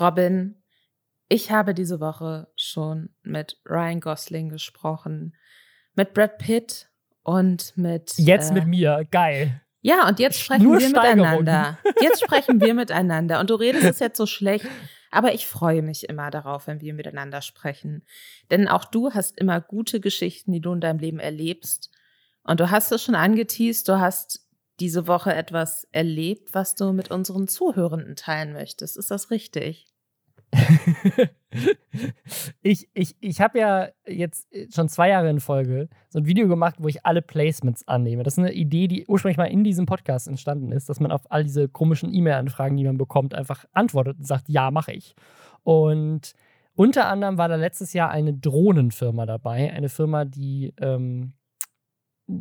Robin, ich habe diese Woche schon mit Ryan Gosling gesprochen, mit Brad Pitt und mit. Jetzt äh, mit mir, geil. Ja, und jetzt sprechen Nur wir miteinander. Jetzt sprechen wir miteinander. Und du redest es jetzt so schlecht. Aber ich freue mich immer darauf, wenn wir miteinander sprechen. Denn auch du hast immer gute Geschichten, die du in deinem Leben erlebst. Und du hast es schon angeteased, du hast diese Woche etwas erlebt, was du mit unseren Zuhörenden teilen möchtest. Ist das richtig? ich ich, ich habe ja jetzt schon zwei Jahre in Folge so ein Video gemacht, wo ich alle Placements annehme. Das ist eine Idee, die ursprünglich mal in diesem Podcast entstanden ist, dass man auf all diese komischen E-Mail-Anfragen, die man bekommt, einfach antwortet und sagt, ja, mache ich. Und unter anderem war da letztes Jahr eine Drohnenfirma dabei, eine Firma, die ähm,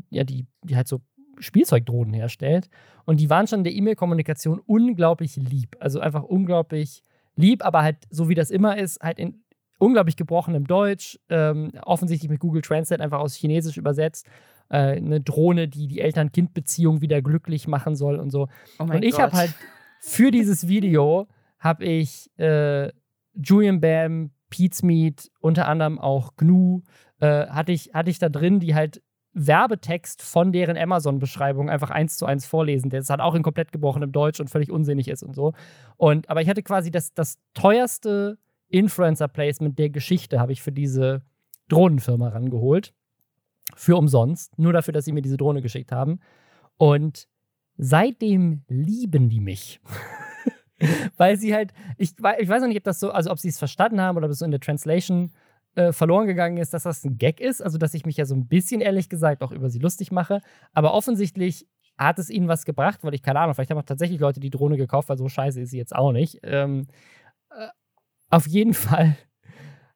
ja, die, die halt so Spielzeugdrohnen herstellt. Und die waren schon in der E-Mail-Kommunikation unglaublich lieb. Also einfach unglaublich lieb, aber halt so wie das immer ist, halt in unglaublich gebrochenem Deutsch, ähm, offensichtlich mit Google Translate einfach aus Chinesisch übersetzt. Äh, eine Drohne, die die Eltern-Kind-Beziehung wieder glücklich machen soll und so. Oh und ich habe halt für dieses Video habe ich äh, Julian Bam, Pete's Meat, unter anderem auch Gnu, äh, hatte, ich, hatte ich da drin, die halt Werbetext von deren Amazon-Beschreibung einfach eins zu eins vorlesen, der halt auch in komplett gebrochenem Deutsch und völlig unsinnig ist und so. Und, aber ich hatte quasi das, das teuerste Influencer-Placement der Geschichte, habe ich für diese Drohnenfirma rangeholt. Für umsonst. Nur dafür, dass sie mir diese Drohne geschickt haben. Und seitdem lieben die mich. Weil sie halt, ich, ich weiß noch nicht, ob das so, also ob sie es verstanden haben oder ob es so in der Translation äh, verloren gegangen ist, dass das ein Gag ist. Also, dass ich mich ja so ein bisschen, ehrlich gesagt, auch über sie lustig mache. Aber offensichtlich hat es ihnen was gebracht, weil ich keine Ahnung, vielleicht haben auch tatsächlich Leute die Drohne gekauft, weil so scheiße ist sie jetzt auch nicht. Ähm, äh, auf jeden Fall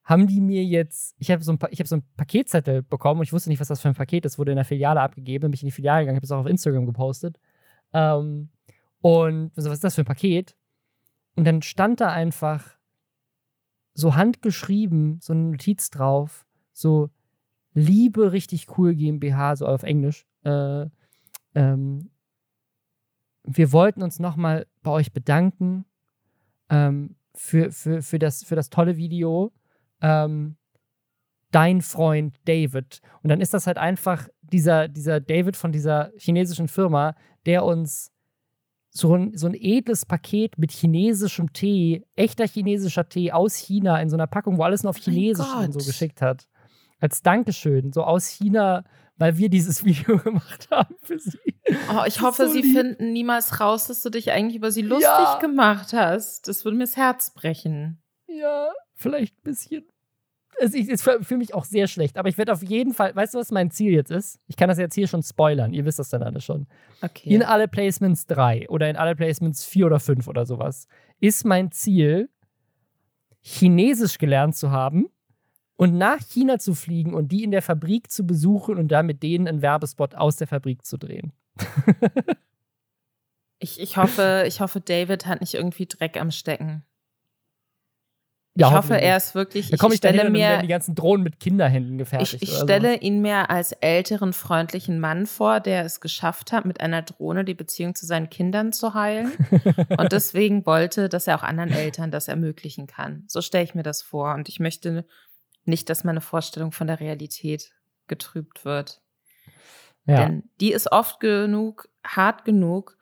haben die mir jetzt, ich habe so, ein, hab so einen Paketzettel bekommen und ich wusste nicht, was das für ein Paket ist, wurde in der Filiale abgegeben, bin ich in die Filiale gegangen, habe es auch auf Instagram gepostet. Ähm, und so, was ist das für ein Paket? Und dann stand da einfach so handgeschrieben, so eine Notiz drauf, so Liebe richtig cool GmbH, so auf Englisch. Äh, ähm, wir wollten uns nochmal bei euch bedanken ähm, für, für, für, das, für das tolle Video. Ähm, dein Freund David. Und dann ist das halt einfach dieser, dieser David von dieser chinesischen Firma, der uns so ein, so ein edles Paket mit chinesischem Tee, echter chinesischer Tee aus China in so einer Packung, wo alles nur auf Chinesisch und so geschickt hat. Als Dankeschön, so aus China, weil wir dieses Video gemacht haben für sie. Oh, ich hoffe, so sie finden niemals raus, dass du dich eigentlich über sie lustig ja. gemacht hast. Das würde mir das Herz brechen. Ja, vielleicht ein bisschen es ist für mich auch sehr schlecht, aber ich werde auf jeden Fall, weißt du, was mein Ziel jetzt ist? Ich kann das jetzt hier schon spoilern, ihr wisst das dann alle schon. Okay. In alle Placements 3 oder in alle Placements 4 oder 5 oder sowas ist mein Ziel, Chinesisch gelernt zu haben und nach China zu fliegen und die in der Fabrik zu besuchen und da mit denen einen Werbespot aus der Fabrik zu drehen. ich, ich, hoffe, ich hoffe, David hat nicht irgendwie Dreck am Stecken. Ja, ich hoffe, er ist wirklich. Da komme ich, ich stelle mir die ganzen Drohnen mit Kinderhänden gefertigt. Ich, ich stelle so. ihn mir als älteren freundlichen Mann vor, der es geschafft hat, mit einer Drohne die Beziehung zu seinen Kindern zu heilen und deswegen wollte, dass er auch anderen Eltern das ermöglichen kann. So stelle ich mir das vor und ich möchte nicht, dass meine Vorstellung von der Realität getrübt wird. Ja. Denn die ist oft genug, hart genug,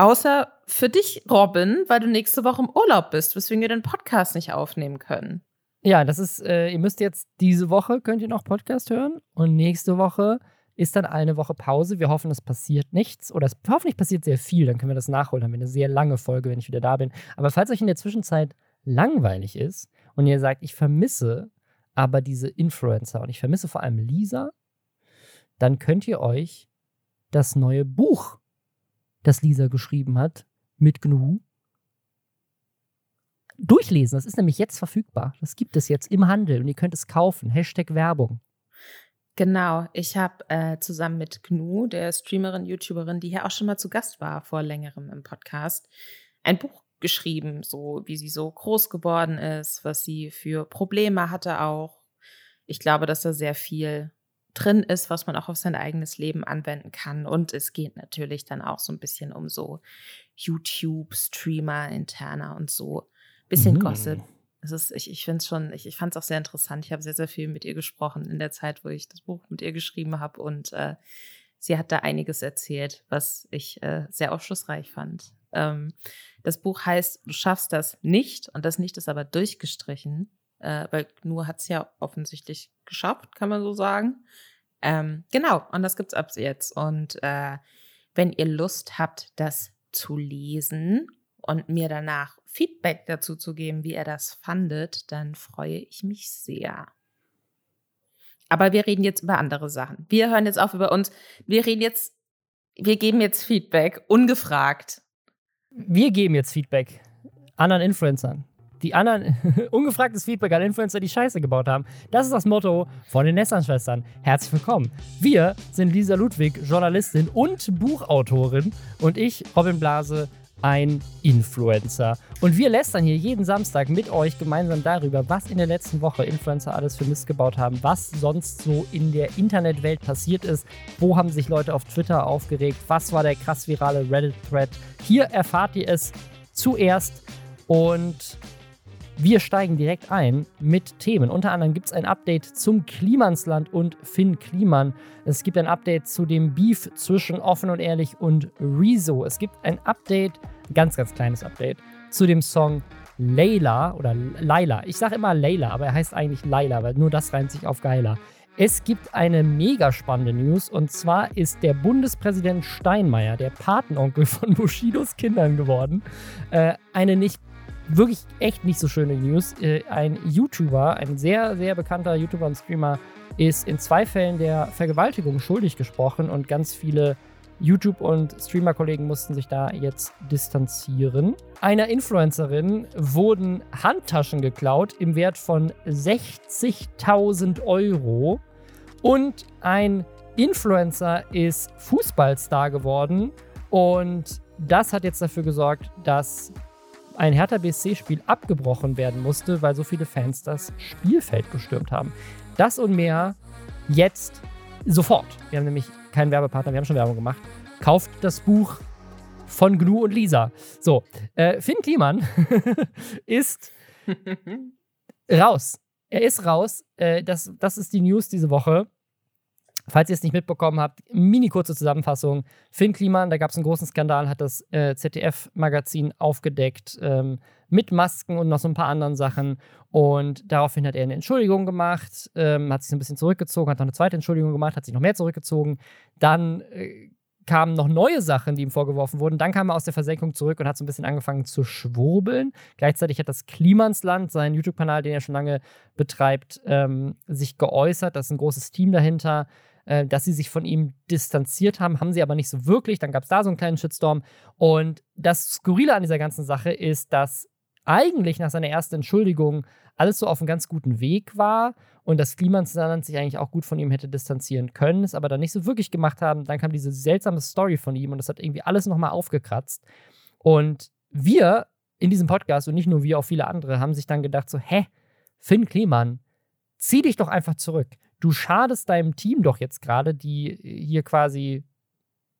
Außer für dich, Robin, weil du nächste Woche im Urlaub bist, weswegen wir den Podcast nicht aufnehmen können. Ja, das ist, äh, ihr müsst jetzt diese Woche, könnt ihr noch Podcast hören und nächste Woche ist dann eine Woche Pause. Wir hoffen, es passiert nichts oder es hoffentlich passiert sehr viel, dann können wir das nachholen. Dann haben wir eine sehr lange Folge, wenn ich wieder da bin. Aber falls euch in der Zwischenzeit langweilig ist und ihr sagt, ich vermisse aber diese Influencer und ich vermisse vor allem Lisa, dann könnt ihr euch das neue Buch das Lisa geschrieben hat, mit GNU, durchlesen. Das ist nämlich jetzt verfügbar. Das gibt es jetzt im Handel und ihr könnt es kaufen. Hashtag Werbung. Genau, ich habe äh, zusammen mit Gnu, der Streamerin, YouTuberin, die hier auch schon mal zu Gast war vor längerem im Podcast, ein Buch geschrieben, so wie sie so groß geworden ist, was sie für Probleme hatte auch. Ich glaube, dass da sehr viel drin ist, was man auch auf sein eigenes Leben anwenden kann. Und es geht natürlich dann auch so ein bisschen um so YouTube-Streamer interner und so. Bisschen mhm. Gossip. Es ist, ich ich finde es schon, ich, ich fand es auch sehr interessant. Ich habe sehr, sehr viel mit ihr gesprochen in der Zeit, wo ich das Buch mit ihr geschrieben habe. Und äh, sie hat da einiges erzählt, was ich äh, sehr aufschlussreich fand. Ähm, das Buch heißt Du schaffst das nicht und das nicht ist aber durchgestrichen, äh, weil nur hat es ja offensichtlich geschafft, kann man so sagen. Ähm, genau, und das gibt's ab jetzt. Und äh, wenn ihr Lust habt, das zu lesen und mir danach Feedback dazu zu geben, wie ihr das fandet, dann freue ich mich sehr. Aber wir reden jetzt über andere Sachen. Wir hören jetzt auf über uns. Wir reden jetzt, wir geben jetzt Feedback, ungefragt. Wir geben jetzt Feedback anderen Influencern. Die anderen, ungefragtes Feedback an Influencer, die Scheiße gebaut haben. Das ist das Motto von den Nestern-Schwestern. Herzlich willkommen. Wir sind Lisa Ludwig, Journalistin und Buchautorin und ich, Robin Blase, ein Influencer. Und wir lästern hier jeden Samstag mit euch gemeinsam darüber, was in der letzten Woche Influencer alles für Mist gebaut haben, was sonst so in der Internetwelt passiert ist, wo haben sich Leute auf Twitter aufgeregt, was war der krass virale Reddit-Thread. Hier erfahrt ihr es zuerst und wir steigen direkt ein mit Themen. Unter anderem gibt es ein Update zum Klimansland und Finn Kliman. Es gibt ein Update zu dem Beef zwischen Offen und Ehrlich und Rezo. Es gibt ein Update, ganz, ganz kleines Update, zu dem Song Layla oder Laila. Ich sage immer Layla, aber er heißt eigentlich Laila, weil nur das reimt sich auf geiler. Es gibt eine mega spannende News und zwar ist der Bundespräsident Steinmeier, der Patenonkel von Bushidos Kindern geworden. Äh, eine nicht wirklich echt nicht so schöne News. Äh, ein YouTuber, ein sehr, sehr bekannter YouTuber und Streamer, ist in zwei Fällen der Vergewaltigung schuldig gesprochen und ganz viele YouTube- und Streamer-Kollegen mussten sich da jetzt distanzieren. Einer Influencerin wurden Handtaschen geklaut im Wert von 60.000 Euro und ein Influencer ist Fußballstar geworden und das hat jetzt dafür gesorgt, dass ein Hertha BSC-Spiel abgebrochen werden musste, weil so viele Fans das Spielfeld gestürmt haben. Das und mehr jetzt sofort. Wir haben nämlich keinen Werbepartner, wir haben schon Werbung gemacht. Kauft das Buch von Gnu und Lisa. So, äh, Finn Kliman ist raus. Er ist raus. Äh, das, das ist die News diese Woche. Falls ihr es nicht mitbekommen habt, mini kurze Zusammenfassung. Finn Kliman, da gab es einen großen Skandal, hat das äh, ZDF-Magazin aufgedeckt ähm, mit Masken und noch so ein paar anderen Sachen. Und daraufhin hat er eine Entschuldigung gemacht, ähm, hat sich so ein bisschen zurückgezogen, hat noch eine zweite Entschuldigung gemacht, hat sich noch mehr zurückgezogen. Dann äh, kamen noch neue Sachen, die ihm vorgeworfen wurden. Dann kam er aus der Versenkung zurück und hat so ein bisschen angefangen zu schwurbeln. Gleichzeitig hat das Klimansland, sein YouTube-Kanal, den er schon lange betreibt, ähm, sich geäußert. Da ist ein großes Team dahinter. Äh, dass sie sich von ihm distanziert haben, haben sie aber nicht so wirklich. Dann gab es da so einen kleinen Shitstorm. Und das Skurrile an dieser ganzen Sache ist, dass eigentlich nach seiner ersten Entschuldigung alles so auf einem ganz guten Weg war und das Klimansland sich eigentlich auch gut von ihm hätte distanzieren können, es aber dann nicht so wirklich gemacht haben. Dann kam diese seltsame Story von ihm und das hat irgendwie alles nochmal aufgekratzt. Und wir in diesem Podcast und nicht nur wir, auch viele andere, haben sich dann gedacht: so, hä, Finn Kliman, zieh dich doch einfach zurück du schadest deinem Team doch jetzt gerade, die hier quasi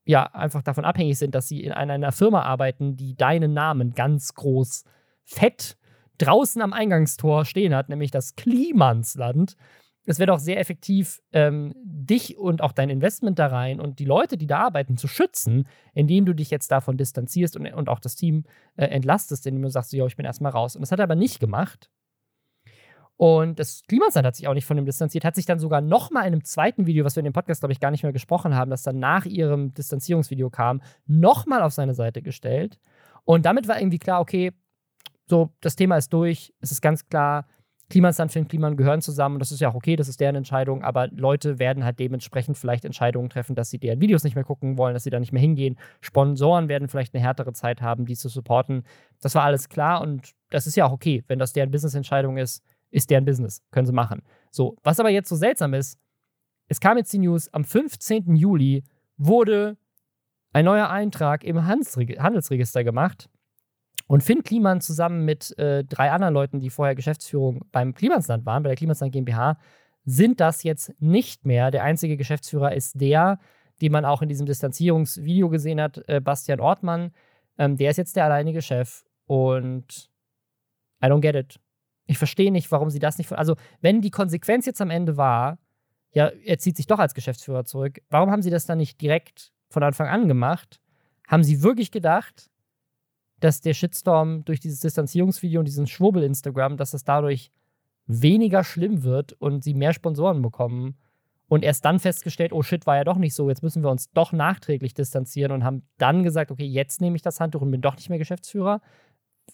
ja einfach davon abhängig sind, dass sie in einer Firma arbeiten, die deinen Namen ganz groß fett draußen am Eingangstor stehen hat, nämlich das Klimansland. Es wäre doch sehr effektiv, ähm, dich und auch dein Investment da rein und die Leute, die da arbeiten, zu schützen, indem du dich jetzt davon distanzierst und, und auch das Team äh, entlastest, indem du sagst, ja, ich bin erstmal raus. Und das hat er aber nicht gemacht. Und das Klimansland hat sich auch nicht von ihm distanziert, hat sich dann sogar nochmal in einem zweiten Video, was wir in dem Podcast, glaube ich, gar nicht mehr gesprochen haben, das dann nach ihrem Distanzierungsvideo kam, nochmal auf seine Seite gestellt. Und damit war irgendwie klar, okay, so, das Thema ist durch. Es ist ganz klar, Klimansland, Film, Kliman gehören zusammen. Und das ist ja auch okay, das ist deren Entscheidung. Aber Leute werden halt dementsprechend vielleicht Entscheidungen treffen, dass sie deren Videos nicht mehr gucken wollen, dass sie da nicht mehr hingehen. Sponsoren werden vielleicht eine härtere Zeit haben, die zu supporten. Das war alles klar und das ist ja auch okay, wenn das deren Business-Entscheidung ist ist deren Business. Können sie machen. So, was aber jetzt so seltsam ist, es kam jetzt die News, am 15. Juli wurde ein neuer Eintrag im Handelsregister gemacht. Und Finn Kliman zusammen mit äh, drei anderen Leuten, die vorher Geschäftsführung beim Klimansland waren, bei der Klimansland GmbH, sind das jetzt nicht mehr. Der einzige Geschäftsführer ist der, den man auch in diesem Distanzierungsvideo gesehen hat, äh, Bastian Ortmann. Ähm, der ist jetzt der alleinige Chef. Und I don't get it. Ich verstehe nicht, warum sie das nicht. Also, wenn die Konsequenz jetzt am Ende war, ja, er zieht sich doch als Geschäftsführer zurück, warum haben sie das dann nicht direkt von Anfang an gemacht? Haben sie wirklich gedacht, dass der Shitstorm durch dieses Distanzierungsvideo und diesen Schwurbel-Instagram, dass das dadurch weniger schlimm wird und sie mehr Sponsoren bekommen? Und erst dann festgestellt, oh shit, war ja doch nicht so, jetzt müssen wir uns doch nachträglich distanzieren und haben dann gesagt, okay, jetzt nehme ich das Handtuch und bin doch nicht mehr Geschäftsführer.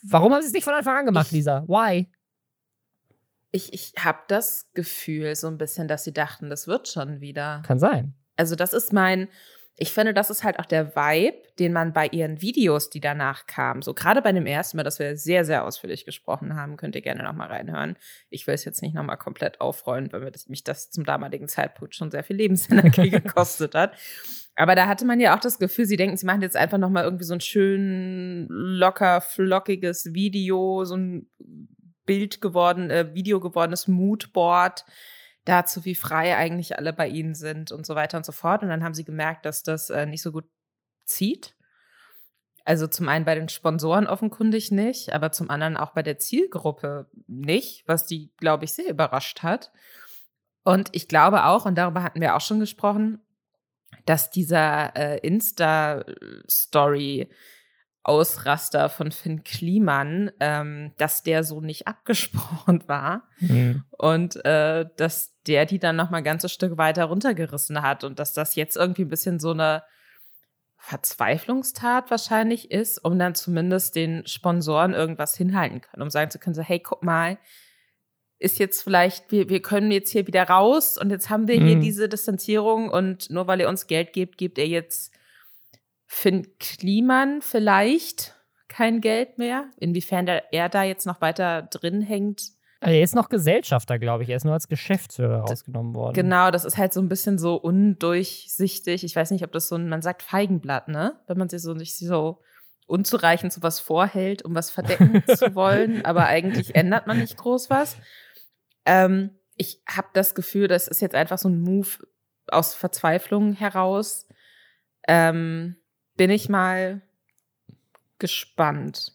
Warum haben sie es nicht von Anfang an gemacht, ich, Lisa? Why? Ich, ich habe das Gefühl so ein bisschen, dass sie dachten, das wird schon wieder. Kann sein. Also das ist mein, ich finde, das ist halt auch der Vibe, den man bei ihren Videos, die danach kamen, so gerade bei dem ersten Mal, dass wir sehr, sehr ausführlich gesprochen haben, könnt ihr gerne nochmal reinhören. Ich will es jetzt nicht nochmal komplett aufrollen, weil mich das zum damaligen Zeitpunkt schon sehr viel Lebensenergie gekostet hat. Aber da hatte man ja auch das Gefühl, sie denken, sie machen jetzt einfach nochmal irgendwie so ein schön locker, flockiges Video, so ein Bild geworden, äh, Video gewordenes Moodboard dazu, wie frei eigentlich alle bei ihnen sind und so weiter und so fort. Und dann haben sie gemerkt, dass das äh, nicht so gut zieht. Also zum einen bei den Sponsoren offenkundig nicht, aber zum anderen auch bei der Zielgruppe nicht, was die, glaube ich, sehr überrascht hat. Und ich glaube auch, und darüber hatten wir auch schon gesprochen, dass dieser äh, Insta-Story Ausraster von Finn Kliman, ähm, dass der so nicht abgesprochen war mhm. und äh, dass der die dann noch mal ein ganzes Stück weiter runtergerissen hat und dass das jetzt irgendwie ein bisschen so eine Verzweiflungstat wahrscheinlich ist, um dann zumindest den Sponsoren irgendwas hinhalten können, um sagen zu können, so hey, guck mal, ist jetzt vielleicht, wir, wir können jetzt hier wieder raus und jetzt haben wir mhm. hier diese Distanzierung und nur weil ihr uns Geld gebt, gebt ihr jetzt Finn Kliman vielleicht kein Geld mehr. Inwiefern der, er da jetzt noch weiter drin hängt. Er ist noch Gesellschafter, glaube ich. Er ist nur als Geschäftsführer rausgenommen worden. Genau, das ist halt so ein bisschen so undurchsichtig. Ich weiß nicht, ob das so ein, man sagt Feigenblatt, ne? Wenn man sich so nicht so unzureichend so was vorhält, um was verdecken zu wollen, aber eigentlich ändert man nicht groß was. Ähm, ich habe das Gefühl, das ist jetzt einfach so ein Move aus Verzweiflung heraus. Ähm, bin ich mal gespannt.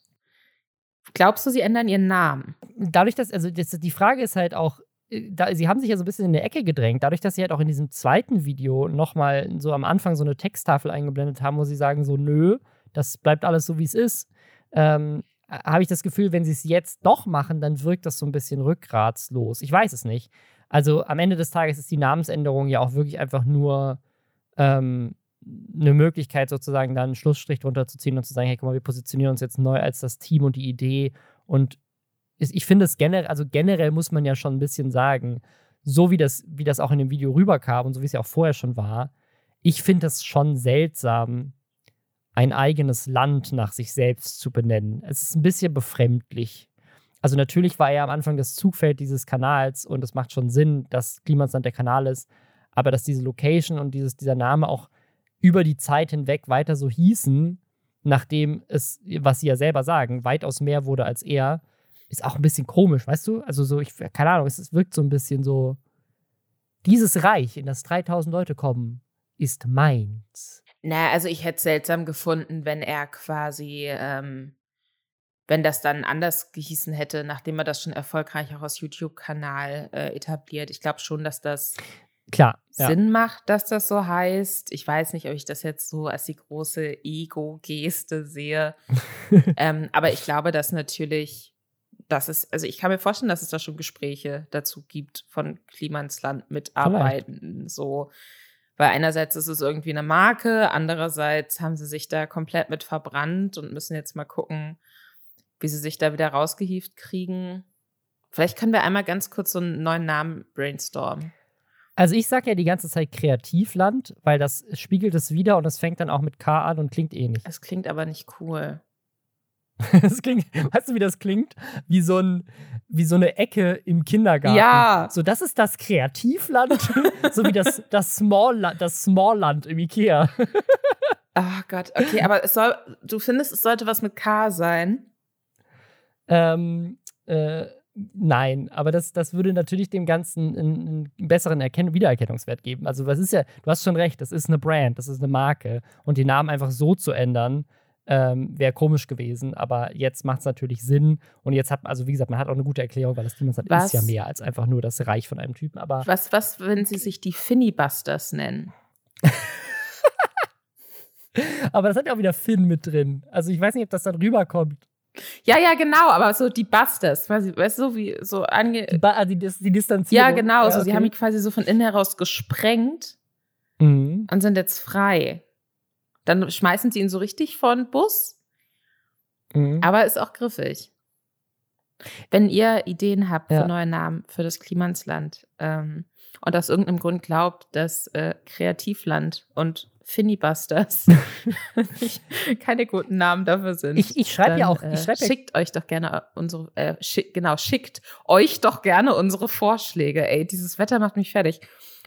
Glaubst du, sie ändern ihren Namen? Dadurch, dass, also das, die Frage ist halt auch, äh, da, sie haben sich ja so ein bisschen in der Ecke gedrängt, dadurch, dass sie halt auch in diesem zweiten Video nochmal so am Anfang so eine Texttafel eingeblendet haben, wo sie sagen, so, nö, das bleibt alles so, wie es ist. Ähm, habe ich das Gefühl, wenn sie es jetzt doch machen, dann wirkt das so ein bisschen rückgratslos. Ich weiß es nicht. Also am Ende des Tages ist die Namensänderung ja auch wirklich einfach nur ähm, eine Möglichkeit, sozusagen dann einen Schlussstrich drunter zu ziehen und zu sagen, hey, guck mal, wir positionieren uns jetzt neu als das Team und die Idee. Und ich finde es generell, also generell muss man ja schon ein bisschen sagen, so wie das, wie das auch in dem Video rüberkam und so wie es ja auch vorher schon war, ich finde es schon seltsam, ein eigenes Land nach sich selbst zu benennen. Es ist ein bisschen befremdlich. Also natürlich war er am Anfang das Zugfeld dieses Kanals und es macht schon Sinn, dass Klimasland der Kanal ist, aber dass diese Location und dieses, dieser Name auch über die Zeit hinweg weiter so hießen, nachdem es, was sie ja selber sagen, weitaus mehr wurde als er, ist auch ein bisschen komisch, weißt du? Also so, ich, keine Ahnung, es, wirkt so ein bisschen so, dieses Reich, in das 3000 Leute kommen, ist meins. Na, also ich hätte es seltsam gefunden, wenn er quasi, ähm, wenn das dann anders gehießen hätte, nachdem er das schon erfolgreich auch aus YouTube-Kanal äh, etabliert. Ich glaube schon, dass das Klar, Sinn ja. macht, dass das so heißt. Ich weiß nicht, ob ich das jetzt so als die große Ego-Geste sehe. ähm, aber ich glaube, dass natürlich, dass es, also ich kann mir vorstellen, dass es da schon Gespräche dazu gibt von Klimansland mitarbeiten. So, weil einerseits ist es irgendwie eine Marke, andererseits haben sie sich da komplett mit verbrannt und müssen jetzt mal gucken, wie sie sich da wieder rausgehieft kriegen. Vielleicht können wir einmal ganz kurz so einen neuen Namen brainstormen. Also ich sage ja die ganze Zeit Kreativland, weil das spiegelt es wieder und es fängt dann auch mit K an und klingt ähnlich. Es klingt aber nicht cool. Es klingt, weißt du, wie das klingt? Wie so, ein, wie so eine Ecke im Kindergarten. Ja. So, das ist das Kreativland, so wie das, das, Small, das Smallland im Ikea. Ach oh Gott, okay, aber es soll, du findest, es sollte was mit K sein? Ähm, äh, Nein, aber das, das würde natürlich dem Ganzen einen, einen besseren Erken Wiedererkennungswert geben. Also, was ist ja, du hast schon recht, das ist eine Brand, das ist eine Marke. Und den Namen einfach so zu ändern, ähm, wäre komisch gewesen. Aber jetzt macht es natürlich Sinn. Und jetzt hat, also wie gesagt, man hat auch eine gute Erklärung, weil das Klimansland Was? ist ja mehr als einfach nur das Reich von einem Typen. Aber Was, was, wenn sie sich die Finnibusters nennen? Aber das hat ja auch wieder Finn mit drin. Also ich weiß nicht, ob das dann rüberkommt. Ja, ja, genau, aber so die Busters, quasi, weißt du, wie so ange. Die, ba ah, die, die Distanzierung. Ja, genau, so, okay. sie haben ihn quasi so von innen heraus gesprengt Mhm. und sind jetzt frei. Dann schmeißen sie ihn so richtig von Bus, Mhm. aber ist auch griffig. Wenn ihr Ideen habt Ja. für neue Namen für das Klimansland ähm, und aus irgendeinem Grund glaubt, dass äh, Kreativland und Finnibusters keine guten Namen dafür sind. Ich, ich schreibe ja auch, äh, ich schreibe ja, schickt euch doch gerne unsere, äh, schick, genau, schickt euch doch gerne unsere Vorschläge. Ey, dieses Wetter macht mich fertig.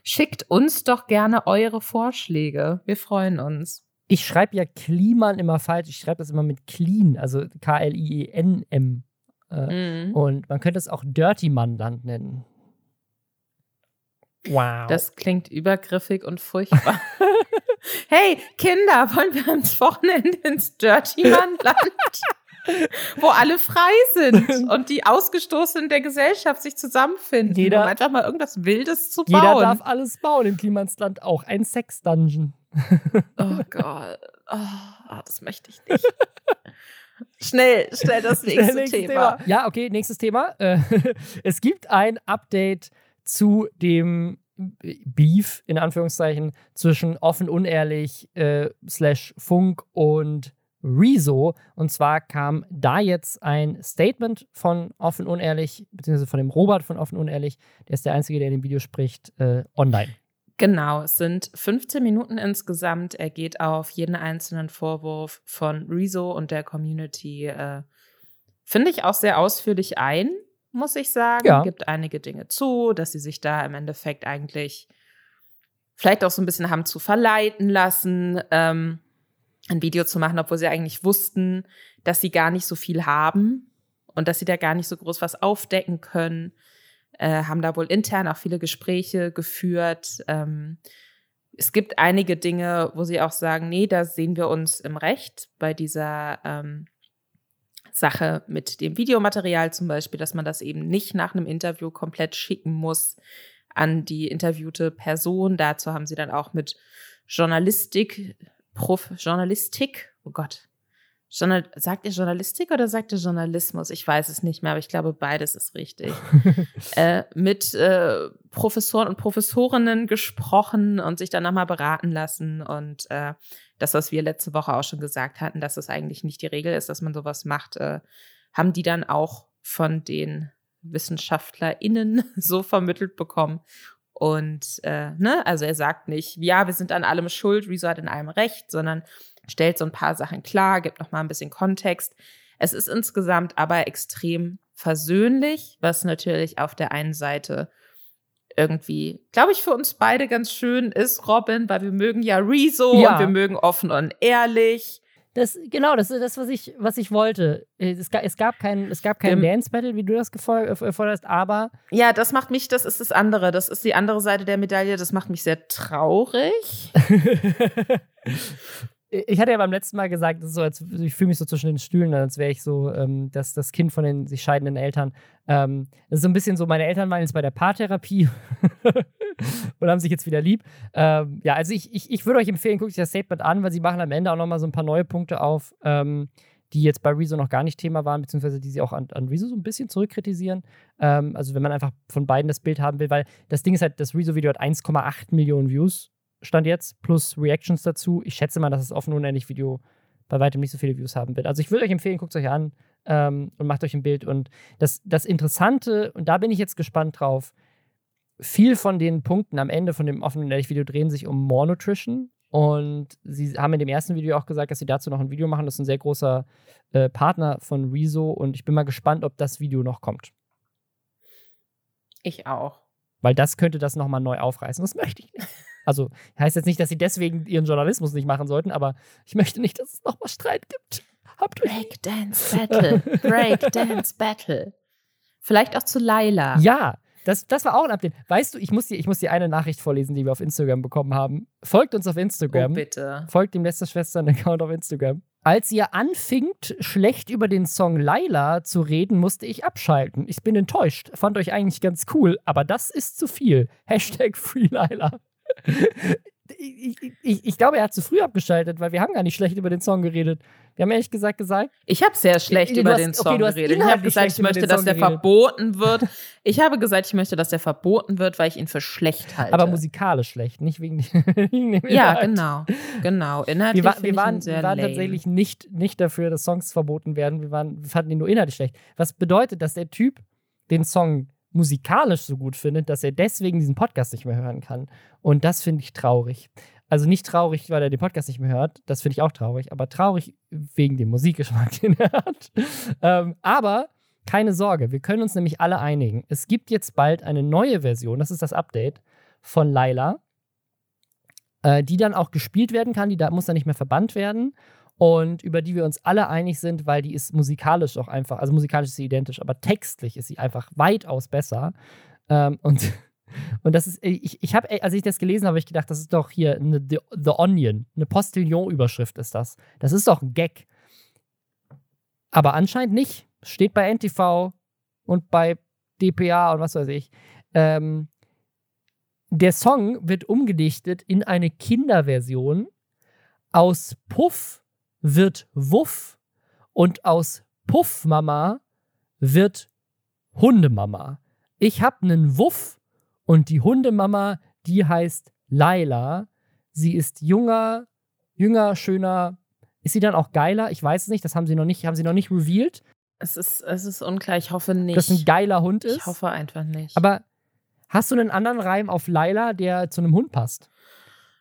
Schickt uns doch gerne eure Vorschläge. Wir freuen uns. ich schreibe ja Kliman immer falsch. Ich schreibe das immer mit Clean, also K-L-I-E-N-M. Äh, Mhm. Und man könnte es auch Dirty Manland nennen. Wow. Das klingt übergriffig und furchtbar. hey, Kinder, wollen wir ans Wochenende ins Dirty Manland? Wo alle frei sind und die Ausgestoßenen der Gesellschaft sich zusammenfinden, Jeder- um einfach mal irgendwas Wildes zu Jeder bauen. darf alles bauen im Klimansland, auch ein Sex-Dungeon. Oh Gott. Oh, das möchte ich nicht. Schnell, schnell das nächste Nächstes Thema. Ja, okay, nächstes Thema. Äh, es gibt ein Update zu dem Beef, in Anführungszeichen, zwischen offen unehrlich äh, slash Funk und Rezo. Und zwar kam da jetzt ein Statement von offen unehrlich, beziehungsweise von dem Robert von offen unehrlich, der ist der Einzige, der in dem Video spricht, äh, online. Genau, es sind 15 Minuten insgesamt. Er geht auf jeden einzelnen Vorwurf von Rezo und der Community, äh, finde ich, auch sehr ausführlich ein, muss ich sagen. Ja. Gibt einige Dinge zu, dass sie sich da im Endeffekt eigentlich vielleicht auch so ein bisschen haben zu verleiten lassen, ähm, ein Video zu machen, obwohl sie eigentlich wussten, dass sie gar nicht so viel haben und dass sie da gar nicht so groß was aufdecken können äh, haben da wohl intern auch viele Gespräche geführt. Ähm, es gibt einige Dinge, wo sie auch sagen, nee, da sehen wir uns im Recht bei dieser ähm, Sache mit dem Videomaterial zum Beispiel, dass man das eben nicht nach einem Interview komplett schicken muss an die interviewte Person. Dazu haben sie dann auch mit Journalistik, Prof, Journalistik, oh Gott, Journal sagt ihr Journalistik oder sagt ihr Journalismus? Ich weiß es nicht mehr, aber ich glaube, beides ist richtig. äh, mit äh, Professoren und Professorinnen gesprochen und sich dann nochmal beraten lassen. Und äh, das, was wir letzte Woche auch schon gesagt hatten, dass es eigentlich nicht die Regel ist, dass man sowas macht, äh, haben die dann auch von den WissenschaftlerInnen so vermittelt bekommen. Und äh, ne, also er sagt nicht, ja, wir sind an allem schuld, Rezo hat in allem recht, sondern stellt so ein paar Sachen klar, gibt noch mal ein bisschen Kontext. Es ist insgesamt aber extrem versöhnlich, was natürlich auf der einen Seite irgendwie, glaube ich, für uns beide ganz schön ist, Robin, weil wir mögen ja Rezo Ja. und wir mögen offen und ehrlich. Das, genau, das ist das, was ich, was ich wollte. Es gab, es gab kein, es gab kein Dance Battle, wie du das gefol- äh, aber Ja, das macht mich, das ist das andere, das ist die andere Seite der Medaille, das macht mich sehr traurig. ich hatte ja beim letzten Mal gesagt, so, als, ich fühle mich so zwischen den Stühlen, als wäre ich so ähm, das, das Kind von den sich scheidenden Eltern. Ähm, das ist so ein bisschen so, meine Eltern waren jetzt bei der Paartherapie und haben sich jetzt wieder lieb. Ähm, ja, also ich, ich, ich würde euch empfehlen, guckt euch das Statement an, weil sie machen am Ende auch nochmal so ein paar neue Punkte auf, ähm, die jetzt bei Rezo noch gar nicht Thema waren, beziehungsweise die sie auch an, an Rezo so ein bisschen zurückkritisieren. Ähm, also wenn man einfach von beiden das Bild haben will, weil das Ding ist halt, das Rezo-Video hat 1,8 Millionen Views, stand jetzt, plus Reactions dazu. Ich schätze mal, dass das offen unendlich Video bei weitem nicht so viele Views haben wird. Also ich würde euch empfehlen, guckt es euch an ähm, und macht euch ein Bild. Und das, das Interessante, und da bin ich jetzt gespannt drauf, viel von den Punkten am Ende von dem offen unendlich Video drehen sich um More Nutrition. Und sie haben in dem ersten Video auch gesagt, dass sie dazu noch ein Video machen. Das ist ein sehr großer äh, Partner von Rezo. Und ich bin mal gespannt, ob das Video noch kommt. Ich auch. Weil das könnte das nochmal neu aufreißen. Das möchte ich nicht. Also heißt jetzt nicht, dass sie deswegen ihren Journalismus nicht machen sollten, aber ich möchte nicht, dass es nochmal Streit gibt. Habt. Breakdance Battle. Breakdance Battle. Vielleicht auch zu Laila. Ja, das, das war auch ein Update. Weißt du, ich muss, dir, ich muss dir eine Nachricht vorlesen, die wir auf Instagram bekommen haben. Folgt uns auf Instagram. Oh, bitte. Folgt dem Lester Schwestern-Account auf Instagram. Als ihr anfingt, schlecht über den Song Laila zu reden, musste ich abschalten. Ich bin enttäuscht. Fand euch eigentlich ganz cool, aber das ist zu viel. Hashtag Free Laila. Ich, ich, ich, glaube, er hat zu früh abgeschaltet, weil wir haben gar nicht schlecht über den Song geredet. Wir haben ehrlich gesagt gesagt. Ich habe sehr schlecht über hast- den okay, Song hast geredet. Ich habe gesagt, ich möchte, dass der geredet. verboten wird. Ich habe gesagt, ich möchte, dass der verboten wird, weil ich ihn für schlecht halte. Aber musikalisch schlecht, nicht wegen, wegen dem Ja, Inhalt. genau. Genau. Inhaltlich Wir, war, wir waren, wir waren tatsächlich nicht, nicht dafür, dass Songs verboten werden. Wir, waren, wir fanden ihn nur inhaltlich schlecht. Was bedeutet, dass der Typ den Song musikalisch so gut findet, dass er deswegen diesen Podcast nicht mehr hören kann. Und das finde ich traurig. Also nicht traurig, weil er den Podcast nicht mehr hört, das finde ich auch traurig, aber traurig wegen dem Musikgeschmack, den er hat. Ähm, aber keine Sorge, wir können uns nämlich alle einigen. Es gibt jetzt bald eine neue Version, das ist das Update von Laila, äh, die dann auch gespielt werden kann, die da muss dann nicht mehr verbannt werden und über die wir uns alle einig sind, weil die ist musikalisch auch einfach, also musikalisch ist sie identisch, aber textlich ist sie einfach weitaus besser. Ähm, und, und das ist, ich, ich habe, als ich das gelesen habe, habe ich gedacht, das ist doch hier eine The, The Onion, eine Postillon-Überschrift ist das. Das ist doch ein Gag. Aber anscheinend nicht. Steht bei NTV und bei DPA und was weiß ich. Ähm, der Song wird umgedichtet in eine Kinderversion. Aus Puff wird Wuff und aus Puffmama wird Hundemama. Ich habe einen Wuff und die Hundemama, die heißt Laila. Sie ist junger, jünger, schöner. Ist sie dann auch geiler? Ich weiß es nicht. Das haben sie noch nicht, haben sie noch nicht revealed, Es ist, es ist unklar. Ich hoffe nicht. dass ein geiler Hund ist. ich hoffe einfach nicht. Aber hast du einen anderen Reim auf Laila, der zu einem Hund passt?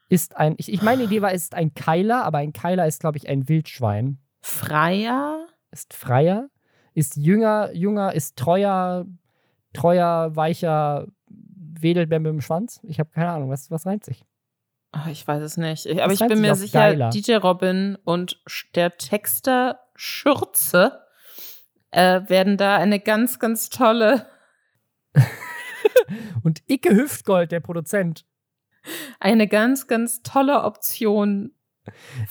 Ist ein, ich, ich meine Idee war, es ist ein Keiler, aber ein Keiler ist, glaube ich, ein Wildschwein. Freier? Ist freier, ist jünger, jünger, ist treuer, treuer, weicher, wedelt mehr mit dem Schwanz. Ich habe keine Ahnung, was, was reimt sich? Oh, ich weiß es nicht. Ich, aber ich bin mir sicher, geiler. DJ Robin und der Texter Schürze äh, werden da eine ganz, ganz tolle, Und Icke Hüftgold, der Produzent. Eine ganz, ganz tolle Option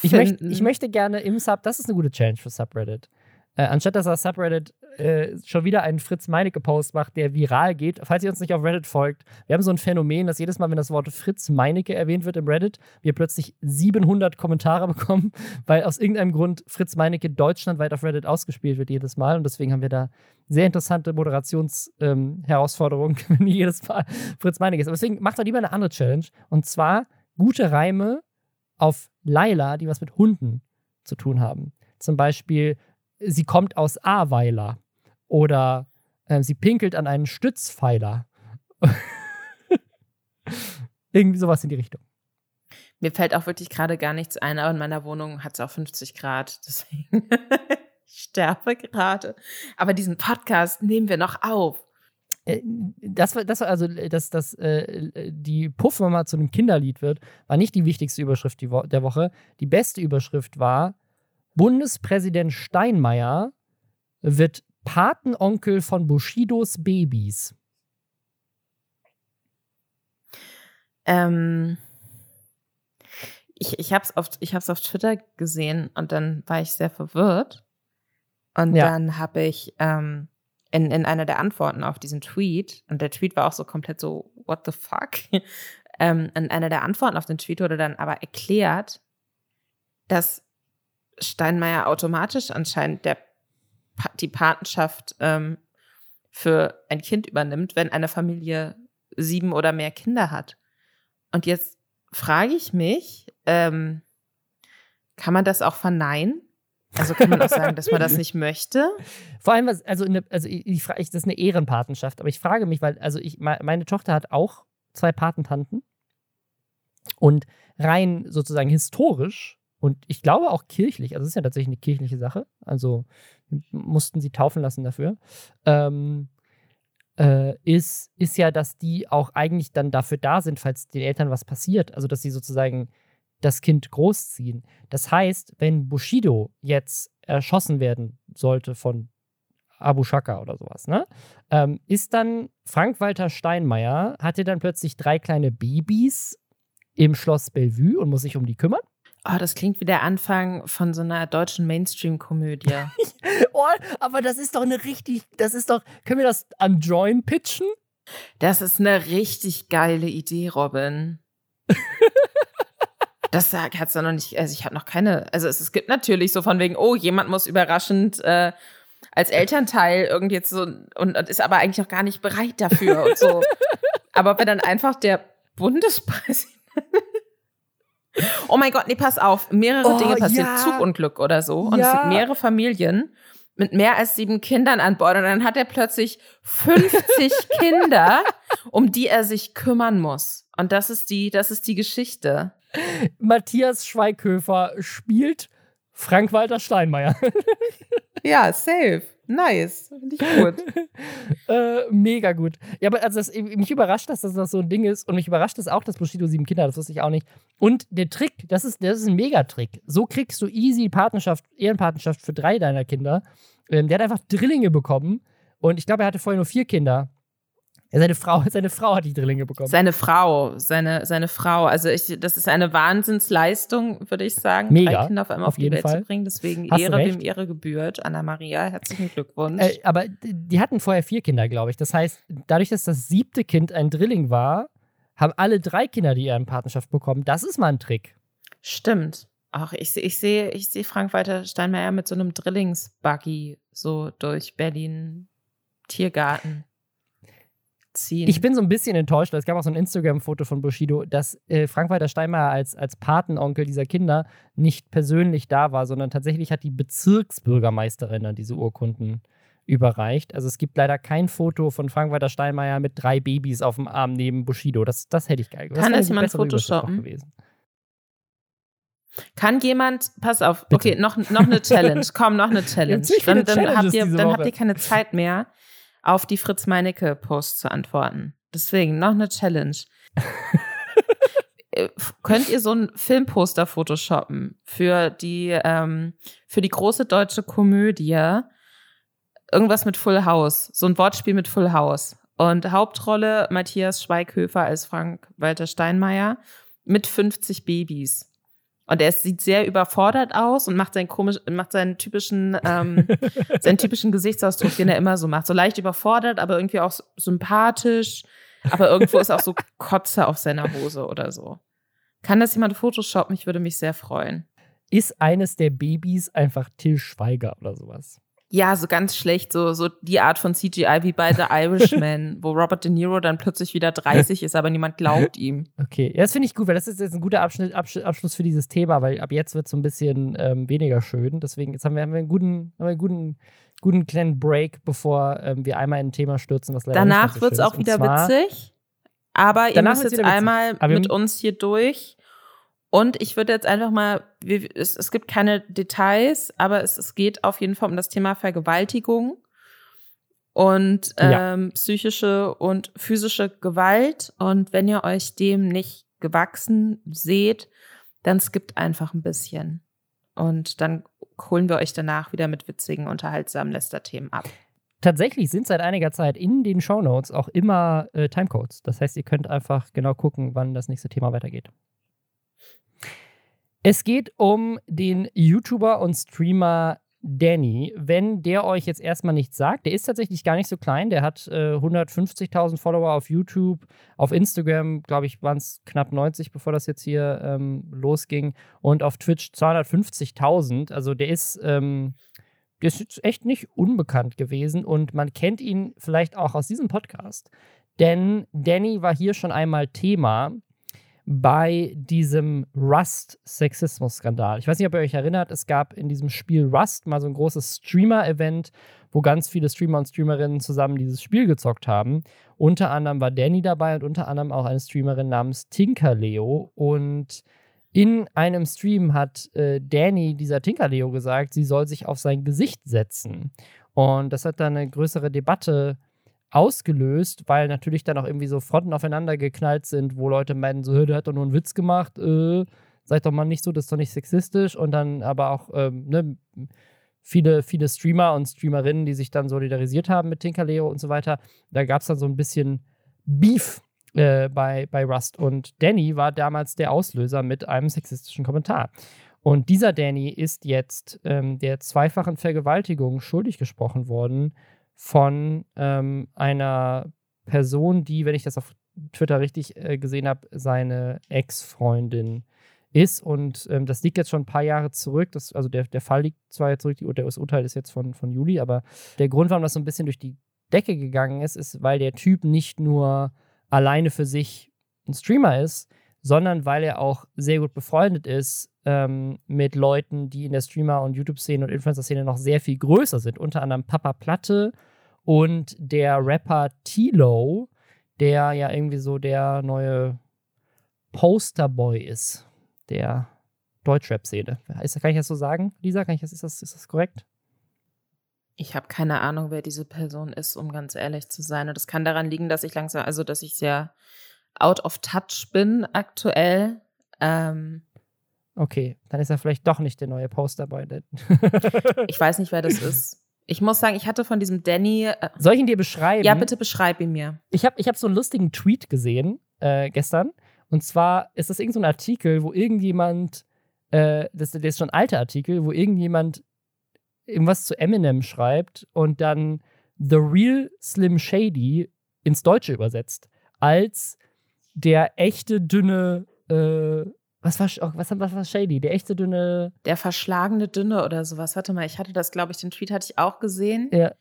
Ich, möcht, ich möchte gerne im Sub, das ist eine gute Challenge für Subreddit. Äh, anstatt dass das Subreddit äh, schon wieder einen Fritz Meinecke-Post macht, der viral geht, falls ihr uns nicht auf Reddit folgt, wir haben so ein Phänomen, dass jedes Mal, wenn das Wort Fritz Meinecke erwähnt wird im Reddit, wir plötzlich 700 Kommentare bekommen, weil aus irgendeinem Grund Fritz Meinecke deutschlandweit auf Reddit ausgespielt wird jedes Mal und deswegen haben wir da sehr interessante Moderationsherausforderungen, wenn jedes Mal Fritz Meinecke ist. Aber deswegen macht doch lieber eine andere Challenge und zwar gute Reime auf Laila, die was mit Hunden zu tun haben. Zum Beispiel, sie kommt aus Aweiler oder äh, sie pinkelt an einen Stützpfeiler. Irgendwie sowas in die Richtung. Mir fällt auch wirklich gerade gar nichts ein, aber in meiner Wohnung hat es auch 50 Grad. Deswegen ich sterbe gerade. Aber diesen Podcast nehmen wir noch auf. Äh, Das war, das war also, äh, dass, dass äh, die Puffmama zu einem Kinderlied wird, war nicht die wichtigste Überschrift der Woche. Die beste Überschrift war: Bundespräsident Steinmeier wird Patenonkel von Bushidos Babys. Ähm, ich ich habe es auf, ich hab's auf Twitter gesehen und dann war ich sehr verwirrt. Und Ja. dann habe ich ähm, in, in einer der Antworten auf diesen Tweet, und der Tweet war auch so komplett so, what the fuck? ähm, in einer der Antworten auf den Tweet wurde dann aber erklärt, dass Steinmeier automatisch anscheinend der, die Patenschaft ähm, für ein Kind übernimmt, wenn eine Familie sieben oder mehr Kinder hat. Und jetzt frage ich mich, ähm, kann man das auch verneinen? Also kann man auch sagen, dass man das nicht möchte? Vor allem, was, also, eine, also ich, ich, das ist eine Ehrenpatenschaft, aber ich frage mich, weil, also ich, me- meine Tochter hat auch zwei Patentanten und rein sozusagen historisch und ich glaube auch kirchlich, also es ist ja tatsächlich eine kirchliche Sache, also mussten sie taufen lassen dafür, ähm, äh, ist, ist ja, dass die auch eigentlich dann dafür da sind, falls den Eltern was passiert, also dass sie sozusagen das Kind großziehen. Das heißt, wenn Bushido jetzt erschossen werden sollte von Abu Shaka oder sowas, ne? Ähm, ist dann Frank-Walter Steinmeier, hatte dann plötzlich drei kleine Babys im Schloss Bellevue und muss sich um die kümmern. Oh, das klingt wie der Anfang von so einer deutschen Mainstream-Komödie. oh, aber das ist doch eine richtig, das ist doch, können wir das an Join pitchen? Das ist eine richtig geile Idee, Robin. das hat's ja noch nicht, also ich habe noch keine, also es, es, gibt natürlich so von wegen, oh, jemand muss überraschend äh, als Elternteil irgendwie jetzt so und, und ist aber eigentlich noch gar nicht bereit dafür und so. aber wenn dann einfach der Bundespräsident Oh mein Gott, nee, pass auf. Mehrere oh, Dinge passieren. Ja. Zugunglück oder so. Und ja. es sind mehrere Familien mit mehr als sieben Kindern an Bord. Und dann hat er plötzlich 50 Kinder, um die er sich kümmern muss. Und das ist die, das ist die Geschichte. Matthias Schweighöfer spielt Frank-Walter Steinmeier. ja, safe. Nice. Finde ich gut. äh, mega gut. Ja, aber also das, mich überrascht, dass das so ein Ding ist. Und mich überrascht es auch, dass Bushido sieben Kinder hat. Das wusste ich auch nicht. Und der Trick, das ist, das ist ein Megatrick. So kriegst du easy Partnerschaft, Ehrenpartnerschaft für drei deiner Kinder. Ähm, der hat einfach Drillinge bekommen. Und ich glaube, er hatte vorher nur vier Kinder. Ja, seine Frau, seine Frau hat die Drillinge bekommen. Seine Frau, seine, seine Frau. Also ich, das ist eine Wahnsinnsleistung, würde ich sagen, Mega, drei Kinder auf einmal auf, auf die Welt Fall. zu bringen. Deswegen Hast Ehre, wem Ehre gebührt. Anna Maria, herzlichen Glückwunsch. Äh, aber die hatten vorher vier Kinder, glaube ich. Das heißt, dadurch, dass das siebte Kind ein Drilling war, haben alle drei Kinder die Ehrenpartnerschaft bekommen. Das ist mal ein Trick. Stimmt. Ach, ich, ich sehe ich seh Frank-Walter Steinmeier mit so einem Drillingsbuggy so durch Berlin Tiergarten ziehen. Ich bin so ein bisschen enttäuscht, weil es gab auch so ein Instagram-Foto von Bushido, dass äh, Frank-Walter Steinmeier als, als Patenonkel dieser Kinder nicht persönlich da war, sondern tatsächlich hat die Bezirksbürgermeisterin dann diese Urkunden überreicht. Also es gibt leider kein Foto von Frank-Walter Steinmeier mit drei Babys auf dem Arm neben Bushido. Das, das hätte ich geil gemacht. Kann das jemand photoshoppen? Gewesen. Kann jemand, pass auf, Bitte. okay, noch, noch eine Challenge. Komm, noch eine Challenge. Dann, dann, habt ihr, dann habt ihr keine Zeit mehr auf die Fritz Meinecke Post zu antworten. Deswegen noch eine Challenge. Äh, könnt ihr so ein Filmposter photoshoppen für die ähm, für die große deutsche Komödie? Irgendwas mit Full House, so ein Wortspiel mit Full House. Und Hauptrolle Matthias Schweighöfer als Frank Walter Steinmeier mit 50 Babys. Und er sieht sehr überfordert aus und macht seinen komisch, macht seinen typischen, ähm, seinen typischen Gesichtsausdruck, den er immer so macht. So leicht überfordert, aber irgendwie auch sympathisch. Aber irgendwo ist auch so Kotze auf seiner Hose oder so. Kann das jemand photoshoppen? Ich würde mich sehr freuen. Ist eines der Babys einfach Till Schweiger oder sowas? Ja, so ganz schlecht, so, so die Art von CGI wie bei The Irishman, wo Robert De Niro dann plötzlich wieder 30 ist, aber niemand glaubt ihm. Okay, ja, das finde ich gut, weil das ist jetzt ein guter Abschnitt, Abschluss für dieses Thema, weil ab jetzt wird es so ein bisschen ähm, weniger schön. Deswegen, jetzt haben wir, haben wir einen guten, haben wir einen guten, guten kleinen Break, bevor ähm, wir einmal in ein Thema stürzen, was leider Danach wird es auch wieder witzig, aber ihr müsst jetzt einmal mit uns hier durch und ich würde jetzt einfach mal, es, es gibt keine Details, aber es, es geht auf jeden Fall um das Thema Vergewaltigung und ähm, ja. psychische und physische Gewalt. Und wenn ihr euch dem nicht gewachsen seht, dann skippt einfach ein bisschen. Und dann holen wir euch danach wieder mit witzigen, unterhaltsamen Lästerthemen ab. Tatsächlich sind seit einiger Zeit in den Shownotes auch immer äh, Timecodes. Das heißt, ihr könnt einfach genau gucken, wann das nächste Thema weitergeht. Es geht um den YouTuber und Streamer Danny. Wenn der euch jetzt erstmal nichts sagt, der ist tatsächlich gar nicht so klein. Der hat äh, 150.000 Follower auf YouTube. Auf Instagram, glaube ich, waren es knapp 90, bevor das jetzt hier ähm, losging. Und auf Twitch 250.000. Also der ist, ähm, der ist echt nicht unbekannt gewesen. Und man kennt ihn vielleicht auch aus diesem Podcast. Denn Danny war hier schon einmal Thema bei diesem Rust-Sexismus-Skandal. Ich weiß nicht, ob ihr euch erinnert, es gab in diesem Spiel Rust mal so ein großes Streamer-Event, wo ganz viele Streamer und Streamerinnen zusammen dieses Spiel gezockt haben. Unter anderem war Danny dabei und unter anderem auch eine Streamerin namens Tinkerleo. Und in einem Stream hat äh, Danny dieser Tinkerleo gesagt, sie soll sich auf sein Gesicht setzen. Und das hat dann eine größere Debatte ausgelöst, weil natürlich dann auch irgendwie so Fronten aufeinander geknallt sind, wo Leute meinen, so, der hat doch nur einen Witz gemacht, äh, seid doch mal nicht so, das ist doch nicht sexistisch. Und dann aber auch ähm, ne, viele, viele Streamer und Streamerinnen, die sich dann solidarisiert haben mit Tinkerleo und so weiter. Da gab es dann so ein bisschen Beef äh, bei, bei Rust. Und Danny war damals der Auslöser mit einem sexistischen Kommentar. Und dieser Danny ist jetzt ähm, der zweifachen Vergewaltigung schuldig gesprochen worden von ähm, einer Person, die, wenn ich das auf Twitter richtig äh, gesehen habe, seine Ex-Freundin ist. Und ähm, das liegt jetzt schon ein paar Jahre zurück. Das, also der, der Fall liegt zwar jetzt zurück, der, Urteil ist jetzt von, von Juli, aber der Grund, warum das so ein bisschen durch die Decke gegangen ist, ist, weil der Typ nicht nur alleine für sich ein Streamer ist, sondern weil er auch sehr gut befreundet ist ähm, mit Leuten, die in der Streamer- und YouTube-Szene und Influencer-Szene noch sehr viel größer sind. Unter anderem Papa Platte und der Rapper Tilo, der ja irgendwie so der neue Posterboy ist der Deutschrap-Szene. Kann ich das so sagen, Lisa? Kann ich das, ist, das, ist das korrekt? Ich habe keine Ahnung, wer diese Person ist, um ganz ehrlich zu sein. Und das kann daran liegen, dass ich langsam, also dass ich sehr out of touch bin aktuell. Ähm, okay, dann ist er vielleicht doch nicht der neue Posterboy. ich weiß nicht, wer das ist. Ich muss sagen, ich hatte von diesem Danny. Äh, Soll ich ihn dir beschreiben? Ja, bitte beschreib ihn mir. Ich habe ich hab so einen lustigen Tweet gesehen äh, gestern. Und zwar ist das irgendein so Artikel, wo irgendjemand, äh, das, das ist schon ein alter Artikel, wo irgendjemand irgendwas zu Eminem schreibt und dann The Real Slim Shady ins Deutsche übersetzt. Als der echte dünne, äh, was war, oh, was, was war Shady? Der echte dünne. Der verschlagene Dünne oder sowas. Warte mal, ich hatte das, glaube ich, den Tweet hatte ich auch gesehen. Ja.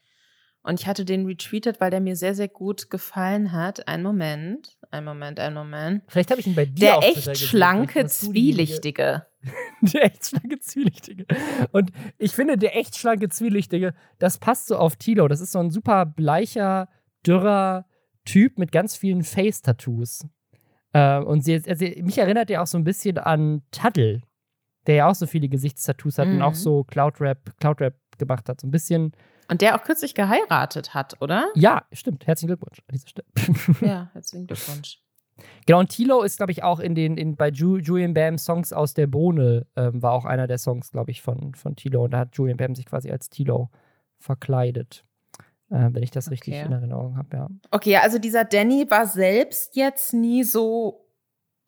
Und ich hatte den retweetet, weil der mir sehr, sehr gut gefallen hat. Ein Moment, ein Moment, ein Moment. Vielleicht habe ich ihn bei dir Der echt schlanke, zwielichtige. der echt schlanke, zwielichtige. Und ich finde, der echt schlanke, zwielichtige, das passt so auf Tilo. Das ist so ein super bleicher, dürrer Typ mit ganz vielen Face-Tattoos. Äh, und sie, also, mich erinnert er auch so ein bisschen an Taddle, der ja auch so viele Gesichtstattoos hat mhm. und auch so Cloud-Rap Cloud -Rap gemacht hat. So ein bisschen und der auch kürzlich geheiratet hat, oder? Ja, stimmt. Herzlichen Glückwunsch an dieser Stelle. ja, herzlichen Glückwunsch. Genau, und Tilo ist, glaube ich, auch in den, in, bei Ju, Julian Bam Songs aus der Bohne, ähm, war auch einer der Songs, glaube ich, von, von Tilo. Und da hat Julian Bam sich quasi als Tilo verkleidet. Äh, wenn ich das okay. richtig in Erinnerung habe, ja. Okay, also dieser Danny war selbst jetzt nie so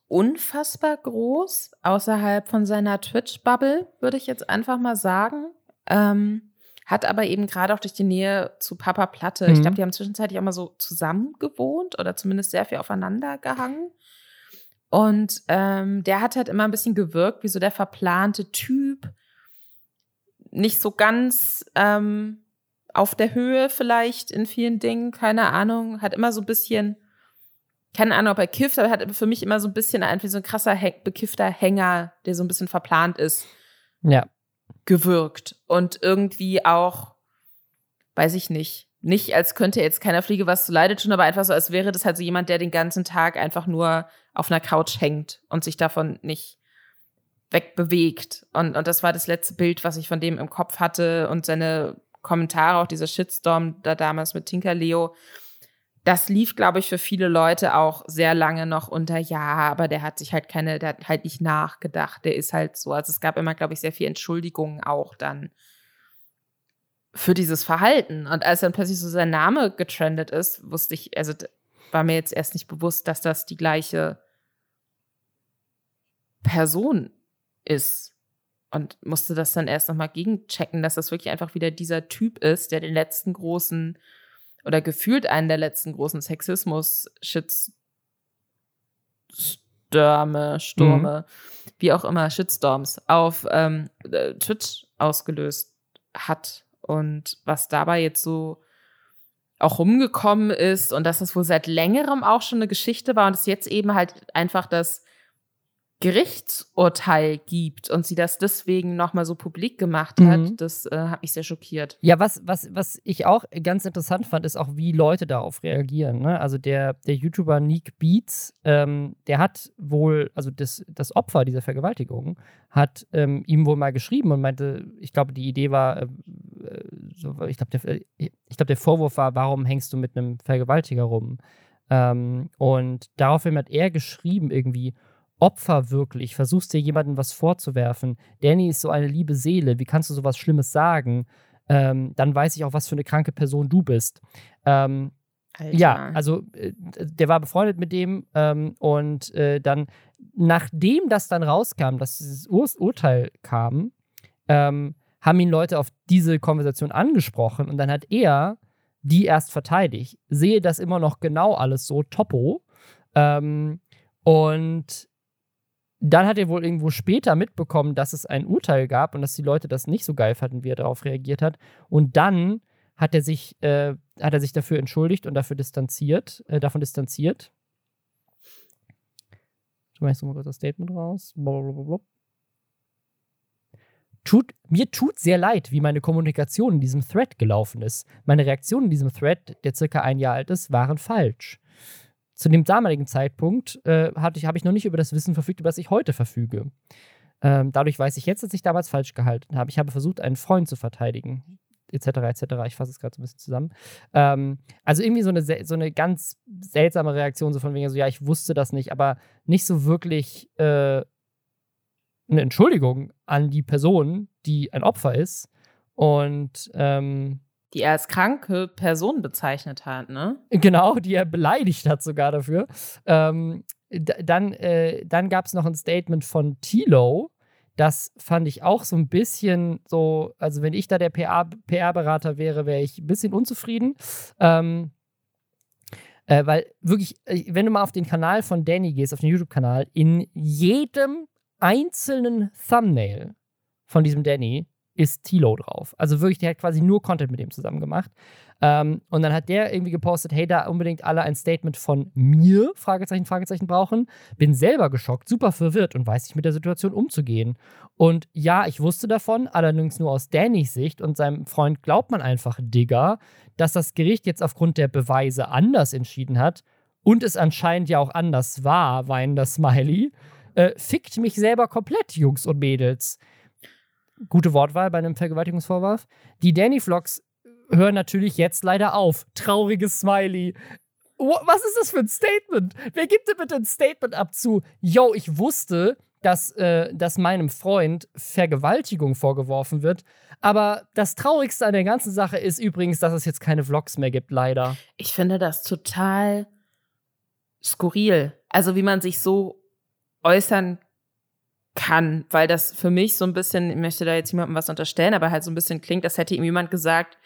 unfassbar groß, außerhalb von seiner Twitch-Bubble, würde ich jetzt einfach mal sagen. Ähm, hat aber eben gerade auch durch die Nähe zu Papa Platte, mhm. ich glaube, die haben zwischenzeitlich auch mal so zusammen gewohnt oder zumindest sehr viel aufeinander gehangen. Und ähm, der hat halt immer ein bisschen gewirkt wie so der verplante Typ. Nicht so ganz ähm, auf der Höhe vielleicht in vielen Dingen, keine Ahnung. Hat immer so ein bisschen, keine Ahnung, ob er kifft, aber hat für mich immer so ein bisschen einfach so ein krasser, bekiffter Hänger, der so ein bisschen verplant ist. Ja gewirkt und irgendwie auch, weiß ich nicht, nicht als könnte jetzt keiner Fliege was zu leidet tun, aber einfach so, als wäre das halt so jemand, der den ganzen Tag einfach nur auf einer Couch hängt und sich davon nicht wegbewegt. Und, und das war das letzte Bild, was ich von dem im Kopf hatte und seine Kommentare, auch dieser Shitstorm da damals mit Tinker Leo das lief, glaube ich, für viele Leute auch sehr lange noch unter, ja, aber der hat sich halt keine, der hat halt nicht nachgedacht, der ist halt so. Also es gab immer, glaube ich, sehr viel Entschuldigungen auch dann für dieses Verhalten. Und als dann plötzlich so sein Name getrendet ist, wusste ich, also war mir jetzt erst nicht bewusst, dass das die gleiche Person ist. Und musste das dann erst nochmal gegenchecken, dass das wirklich einfach wieder dieser Typ ist, der den letzten großen oder gefühlt einen der letzten großen Sexismus-Shitstürme, Stürme, mhm. wie auch immer, Shitstorms auf ähm, äh, Twitch ausgelöst hat. Und was dabei jetzt so auch rumgekommen ist und dass das wohl seit längerem auch schon eine Geschichte war und es jetzt eben halt einfach das Gerichtsurteil gibt und sie das deswegen nochmal so publik gemacht hat, mhm. das äh, hat mich sehr schockiert. Ja, was, was, was ich auch ganz interessant fand, ist auch, wie Leute darauf reagieren. Ne? Also der, der YouTuber Neek Beats, ähm, der hat wohl, also das, das Opfer dieser Vergewaltigung, hat ähm, ihm wohl mal geschrieben und meinte, ich glaube, die Idee war, äh, so, ich glaube, der, ich glaub, der Vorwurf war, warum hängst du mit einem Vergewaltiger rum? Ähm, und daraufhin hat er geschrieben irgendwie, Opfer wirklich, versuchst dir jemandem was vorzuwerfen, Danny ist so eine liebe Seele, wie kannst du sowas Schlimmes sagen? Ähm, dann weiß ich auch, was für eine kranke Person du bist. Ähm, ja, also äh, der war befreundet mit dem ähm, und äh, dann, nachdem das dann rauskam, dass dieses Ur Urteil kam, ähm, haben ihn Leute auf diese Konversation angesprochen und dann hat er die erst verteidigt. Sehe das immer noch genau alles so, topo. Ähm, und dann hat er wohl irgendwo später mitbekommen, dass es ein Urteil gab und dass die Leute das nicht so geil fanden, wie er darauf reagiert hat. Und dann hat er sich, äh, hat er sich dafür entschuldigt und dafür distanziert, äh, davon distanziert. Ich mache mal kurz das Statement raus. Blablabla. Tut, mir tut sehr leid, wie meine Kommunikation in diesem Thread gelaufen ist. Meine Reaktionen in diesem Thread, der circa ein Jahr alt ist, waren falsch. Zu dem damaligen Zeitpunkt äh, ich, habe ich noch nicht über das Wissen verfügt, über das ich heute verfüge. Ähm, dadurch weiß ich jetzt, dass ich damals falsch gehalten habe. Ich habe versucht, einen Freund zu verteidigen etc. etc. Ich fasse es gerade so ein bisschen zusammen. Ähm, also irgendwie so eine, so eine ganz seltsame Reaktion, so von wegen so, ja, ich wusste das nicht, aber nicht so wirklich äh, eine Entschuldigung an die Person, die ein Opfer ist. Und ähm, die er als kranke Person bezeichnet hat, ne? Genau, die er beleidigt hat sogar dafür. Ähm, dann äh, dann gab es noch ein Statement von Tilo, das fand ich auch so ein bisschen so, also wenn ich da der PR-Berater wäre, wäre ich ein bisschen unzufrieden. Ähm, äh, weil wirklich, äh, wenn du mal auf den Kanal von Danny gehst, auf den YouTube-Kanal, in jedem einzelnen Thumbnail von diesem Danny ist Tilo drauf. Also wirklich, der hat quasi nur Content mit dem zusammen gemacht. Ähm, und dann hat der irgendwie gepostet, hey, da unbedingt alle ein Statement von mir, Fragezeichen, Fragezeichen brauchen. Bin selber geschockt, super verwirrt und weiß nicht mit der Situation umzugehen. Und ja, ich wusste davon, allerdings nur aus Dannys Sicht und seinem Freund glaubt man einfach, Digger, dass das Gericht jetzt aufgrund der Beweise anders entschieden hat und es anscheinend ja auch anders war, weinender Smiley. Äh, fickt mich selber komplett, Jungs und Mädels gute Wortwahl bei einem Vergewaltigungsvorwurf. Die Danny-Vlogs hören natürlich jetzt leider auf. Trauriges Smiley. Was ist das für ein Statement? Wer gibt dir bitte ein Statement ab zu, yo, ich wusste, dass, äh, dass meinem Freund Vergewaltigung vorgeworfen wird. Aber das Traurigste an der ganzen Sache ist übrigens, dass es jetzt keine Vlogs mehr gibt, leider. Ich finde das total skurril. Also, wie man sich so äußern kann, weil das für mich so ein bisschen, ich möchte da jetzt jemandem was unterstellen, aber halt so ein bisschen klingt, als hätte ihm jemand gesagt,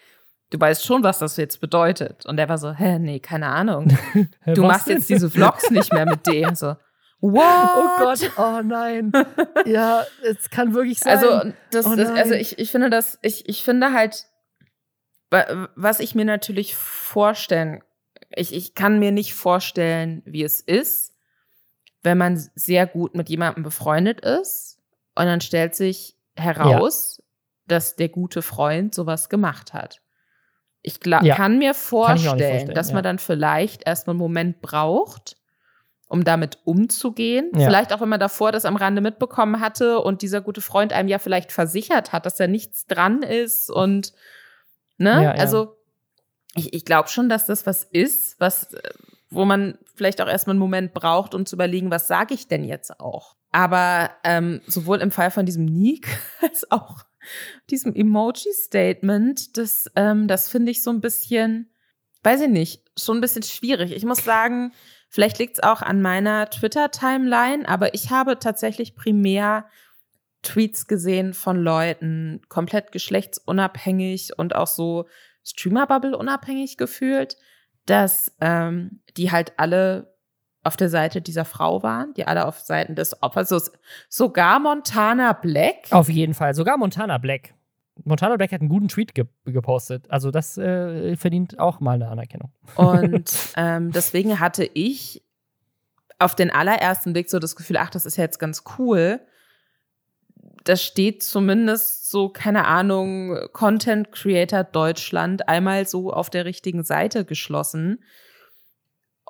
du weißt schon, was das jetzt bedeutet. Und er war so, hä, nee, keine Ahnung. Du machst denn? jetzt diese Vlogs nicht mehr mit dem. So, What? Oh Gott, oh nein. ja, es kann wirklich sein. Also, das, oh das, also ich, ich finde das, ich, ich finde halt, was ich mir natürlich vorstellen, ich, ich kann mir nicht vorstellen, wie es ist, wenn man sehr gut mit jemandem befreundet ist und dann stellt sich heraus, ja. dass der gute Freund sowas gemacht hat. Ich ja. kann mir vorstellen, kann vorstellen dass man dann vielleicht erstmal einen Moment braucht, um damit umzugehen. Ja. Vielleicht auch, wenn man davor das am Rande mitbekommen hatte und dieser gute Freund einem ja vielleicht versichert hat, dass da nichts dran ist und ne, also ich, ich glaube schon, dass das was ist, was äh, wo man vielleicht auch erstmal einen Moment braucht, um zu überlegen, was sage ich denn jetzt auch. Aber ähm, sowohl im Fall von diesem Nick als auch diesem Emoji-Statement, das, ähm, das finde ich so ein bisschen, weiß ich nicht, schon ein bisschen schwierig. Ich muss sagen, vielleicht liegt es auch an meiner Twitter-Timeline, aber ich habe tatsächlich primär Tweets gesehen von Leuten, komplett geschlechtsunabhängig und auch so Streamer-Bubble unabhängig gefühlt, dass ähm, die halt alle auf der Seite dieser Frau waren, die alle auf Seiten des Opfers, so, sogar Montana Black. Auf jeden Fall, sogar Montana Black. Montana Black hat einen guten Tweet ge gepostet. Also das äh, verdient auch mal eine Anerkennung. Und ähm, deswegen hatte ich auf den allerersten Blick so das Gefühl, ach, das ist ja jetzt ganz cool da steht zumindest so, keine Ahnung, Content Creator Deutschland einmal so auf der richtigen Seite geschlossen.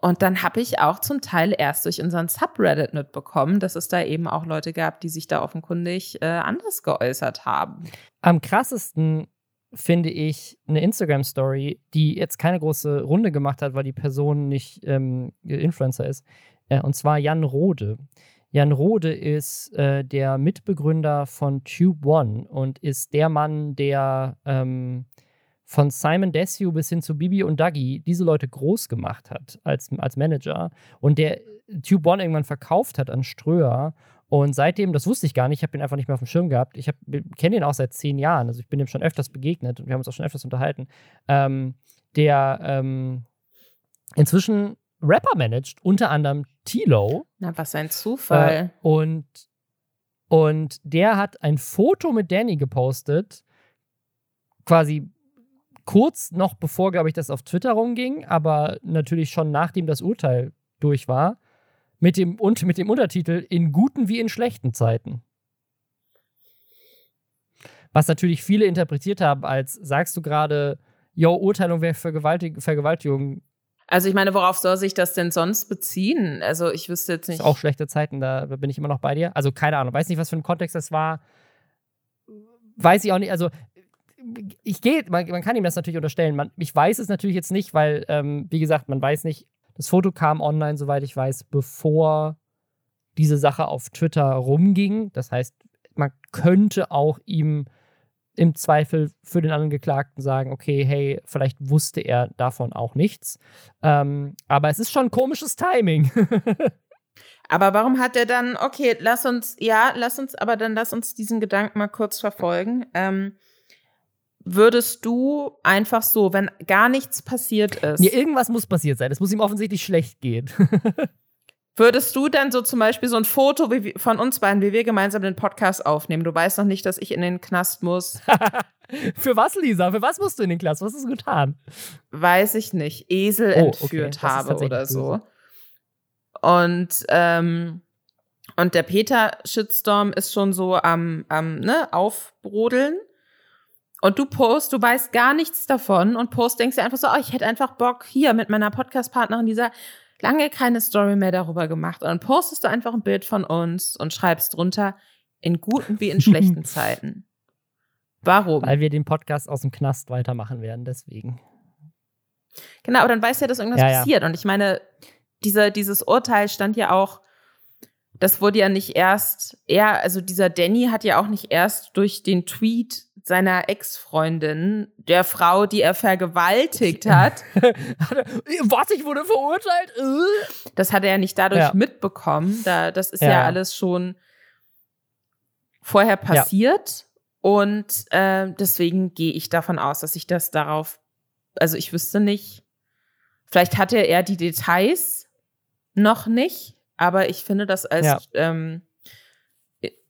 Und dann habe ich auch zum Teil erst durch unseren Subreddit mitbekommen, dass es da eben auch Leute gab, die sich da offenkundig äh, anders geäußert haben. Am krassesten finde ich eine Instagram-Story, die jetzt keine große Runde gemacht hat, weil die Person nicht ähm, Influencer ist. Äh, und zwar Jan Rode. Jan Rode ist äh, der Mitbegründer von Tube One und ist der Mann, der ähm, von Simon Desue bis hin zu Bibi und Dougie diese Leute groß gemacht hat als, als Manager und der Tube One irgendwann verkauft hat an Ströer. Und seitdem, das wusste ich gar nicht, ich habe ihn einfach nicht mehr auf dem Schirm gehabt. Ich kenne ihn auch seit zehn Jahren, also ich bin ihm schon öfters begegnet und wir haben uns auch schon öfters unterhalten. Ähm, der ähm, inzwischen Rapper managt, unter anderem Tilo. Na, was ein Zufall. Äh, und, und der hat ein Foto mit Danny gepostet, quasi kurz noch bevor, glaube ich, das auf Twitter rumging, aber natürlich schon nachdem das Urteil durch war, mit dem, und mit dem Untertitel In guten wie in schlechten Zeiten. Was natürlich viele interpretiert haben als, sagst du gerade, yo, Urteilung wäre Vergewaltig Vergewaltigung. Also ich meine, worauf soll sich das denn sonst beziehen? Also ich wüsste jetzt nicht. Ist auch schlechte Zeiten, da bin ich immer noch bei dir. Also keine Ahnung, weiß nicht, was für ein Kontext das war. Weiß ich auch nicht. Also ich gehe, man, man, kann ihm das natürlich unterstellen. Man, ich weiß es natürlich jetzt nicht, weil, ähm, wie gesagt, man weiß nicht, das Foto kam online, soweit ich weiß, bevor diese Sache auf Twitter rumging. Das heißt, man könnte auch ihm im Zweifel für den anderen Geklagten sagen, okay, hey, vielleicht wusste er davon auch nichts. Ähm, aber es ist schon komisches Timing. aber warum hat er dann, okay, lass uns, ja, lass uns, aber dann lass uns diesen Gedanken mal kurz verfolgen. Ähm, würdest du einfach so, wenn gar nichts passiert ist. Ja, irgendwas muss passiert sein. Es muss ihm offensichtlich schlecht gehen. würdest du dann so zum Beispiel so ein Foto von uns beiden, wie wir gemeinsam den Podcast aufnehmen? Du weißt noch nicht, dass ich in den Knast muss. Für was, Lisa? Für was musst du in den Knast? Was hast du getan? Weiß ich nicht. Esel oh, entführt okay. habe oder so. Und, ähm, und der Peter-Shitstorm ist schon so am, am ne, Aufbrodeln. Und du post, du weißt gar nichts davon und post, denkst dir einfach so, oh, ich hätte einfach Bock hier mit meiner Podcast-Partnerin dieser lange keine Story mehr darüber gemacht. Und dann postest du einfach ein Bild von uns und schreibst drunter, in guten wie in schlechten Zeiten. Warum? Weil wir den Podcast aus dem Knast weitermachen werden, deswegen. Genau, aber dann weißt du ja, dass irgendwas ja, passiert. Ja. Und ich meine, dieser, dieses Urteil stand ja auch, das wurde ja nicht erst, er, also dieser Danny hat ja auch nicht erst durch den Tweet seiner Ex-Freundin, der Frau, die er vergewaltigt hat. Was, ich wurde verurteilt? Äh? Das hat er ja nicht dadurch ja. mitbekommen. Da, das ist ja. ja alles schon vorher passiert. Ja. Und äh, deswegen gehe ich davon aus, dass ich das darauf, also ich wüsste nicht, vielleicht hatte er die Details noch nicht, aber ich finde das als ähm,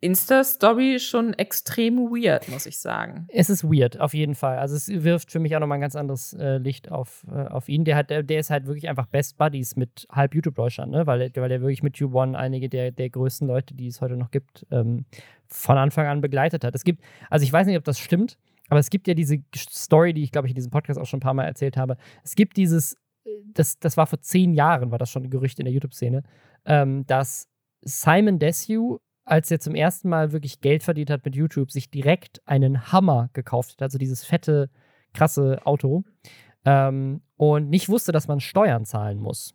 Insta-Story schon extrem weird, muss ich sagen. Es ist weird, auf jeden Fall. Also es wirft für mich auch nochmal ein ganz anderes äh, Licht auf, äh, auf ihn. Der, hat, der, der, ist halt wirklich einfach Best Buddies mit halb YouTube Deutschland, ne? weil, weil er wirklich mit U1 einige der, der größten Leute, die es heute noch gibt, ähm, von Anfang an begleitet hat. Es gibt, also ich weiß nicht, ob das stimmt, aber es gibt ja diese Story, die ich glaube ich in diesem Podcast auch schon ein paar Mal erzählt habe. Es gibt dieses, das, das war vor zehn Jahren, war das schon ein Gerücht in der YouTube-Szene, ähm, dass Simon Desue als er zum ersten Mal wirklich Geld verdient hat mit YouTube, sich direkt einen Hammer gekauft hat, also dieses fette, krasse Auto, ähm, und nicht wusste, dass man Steuern zahlen muss.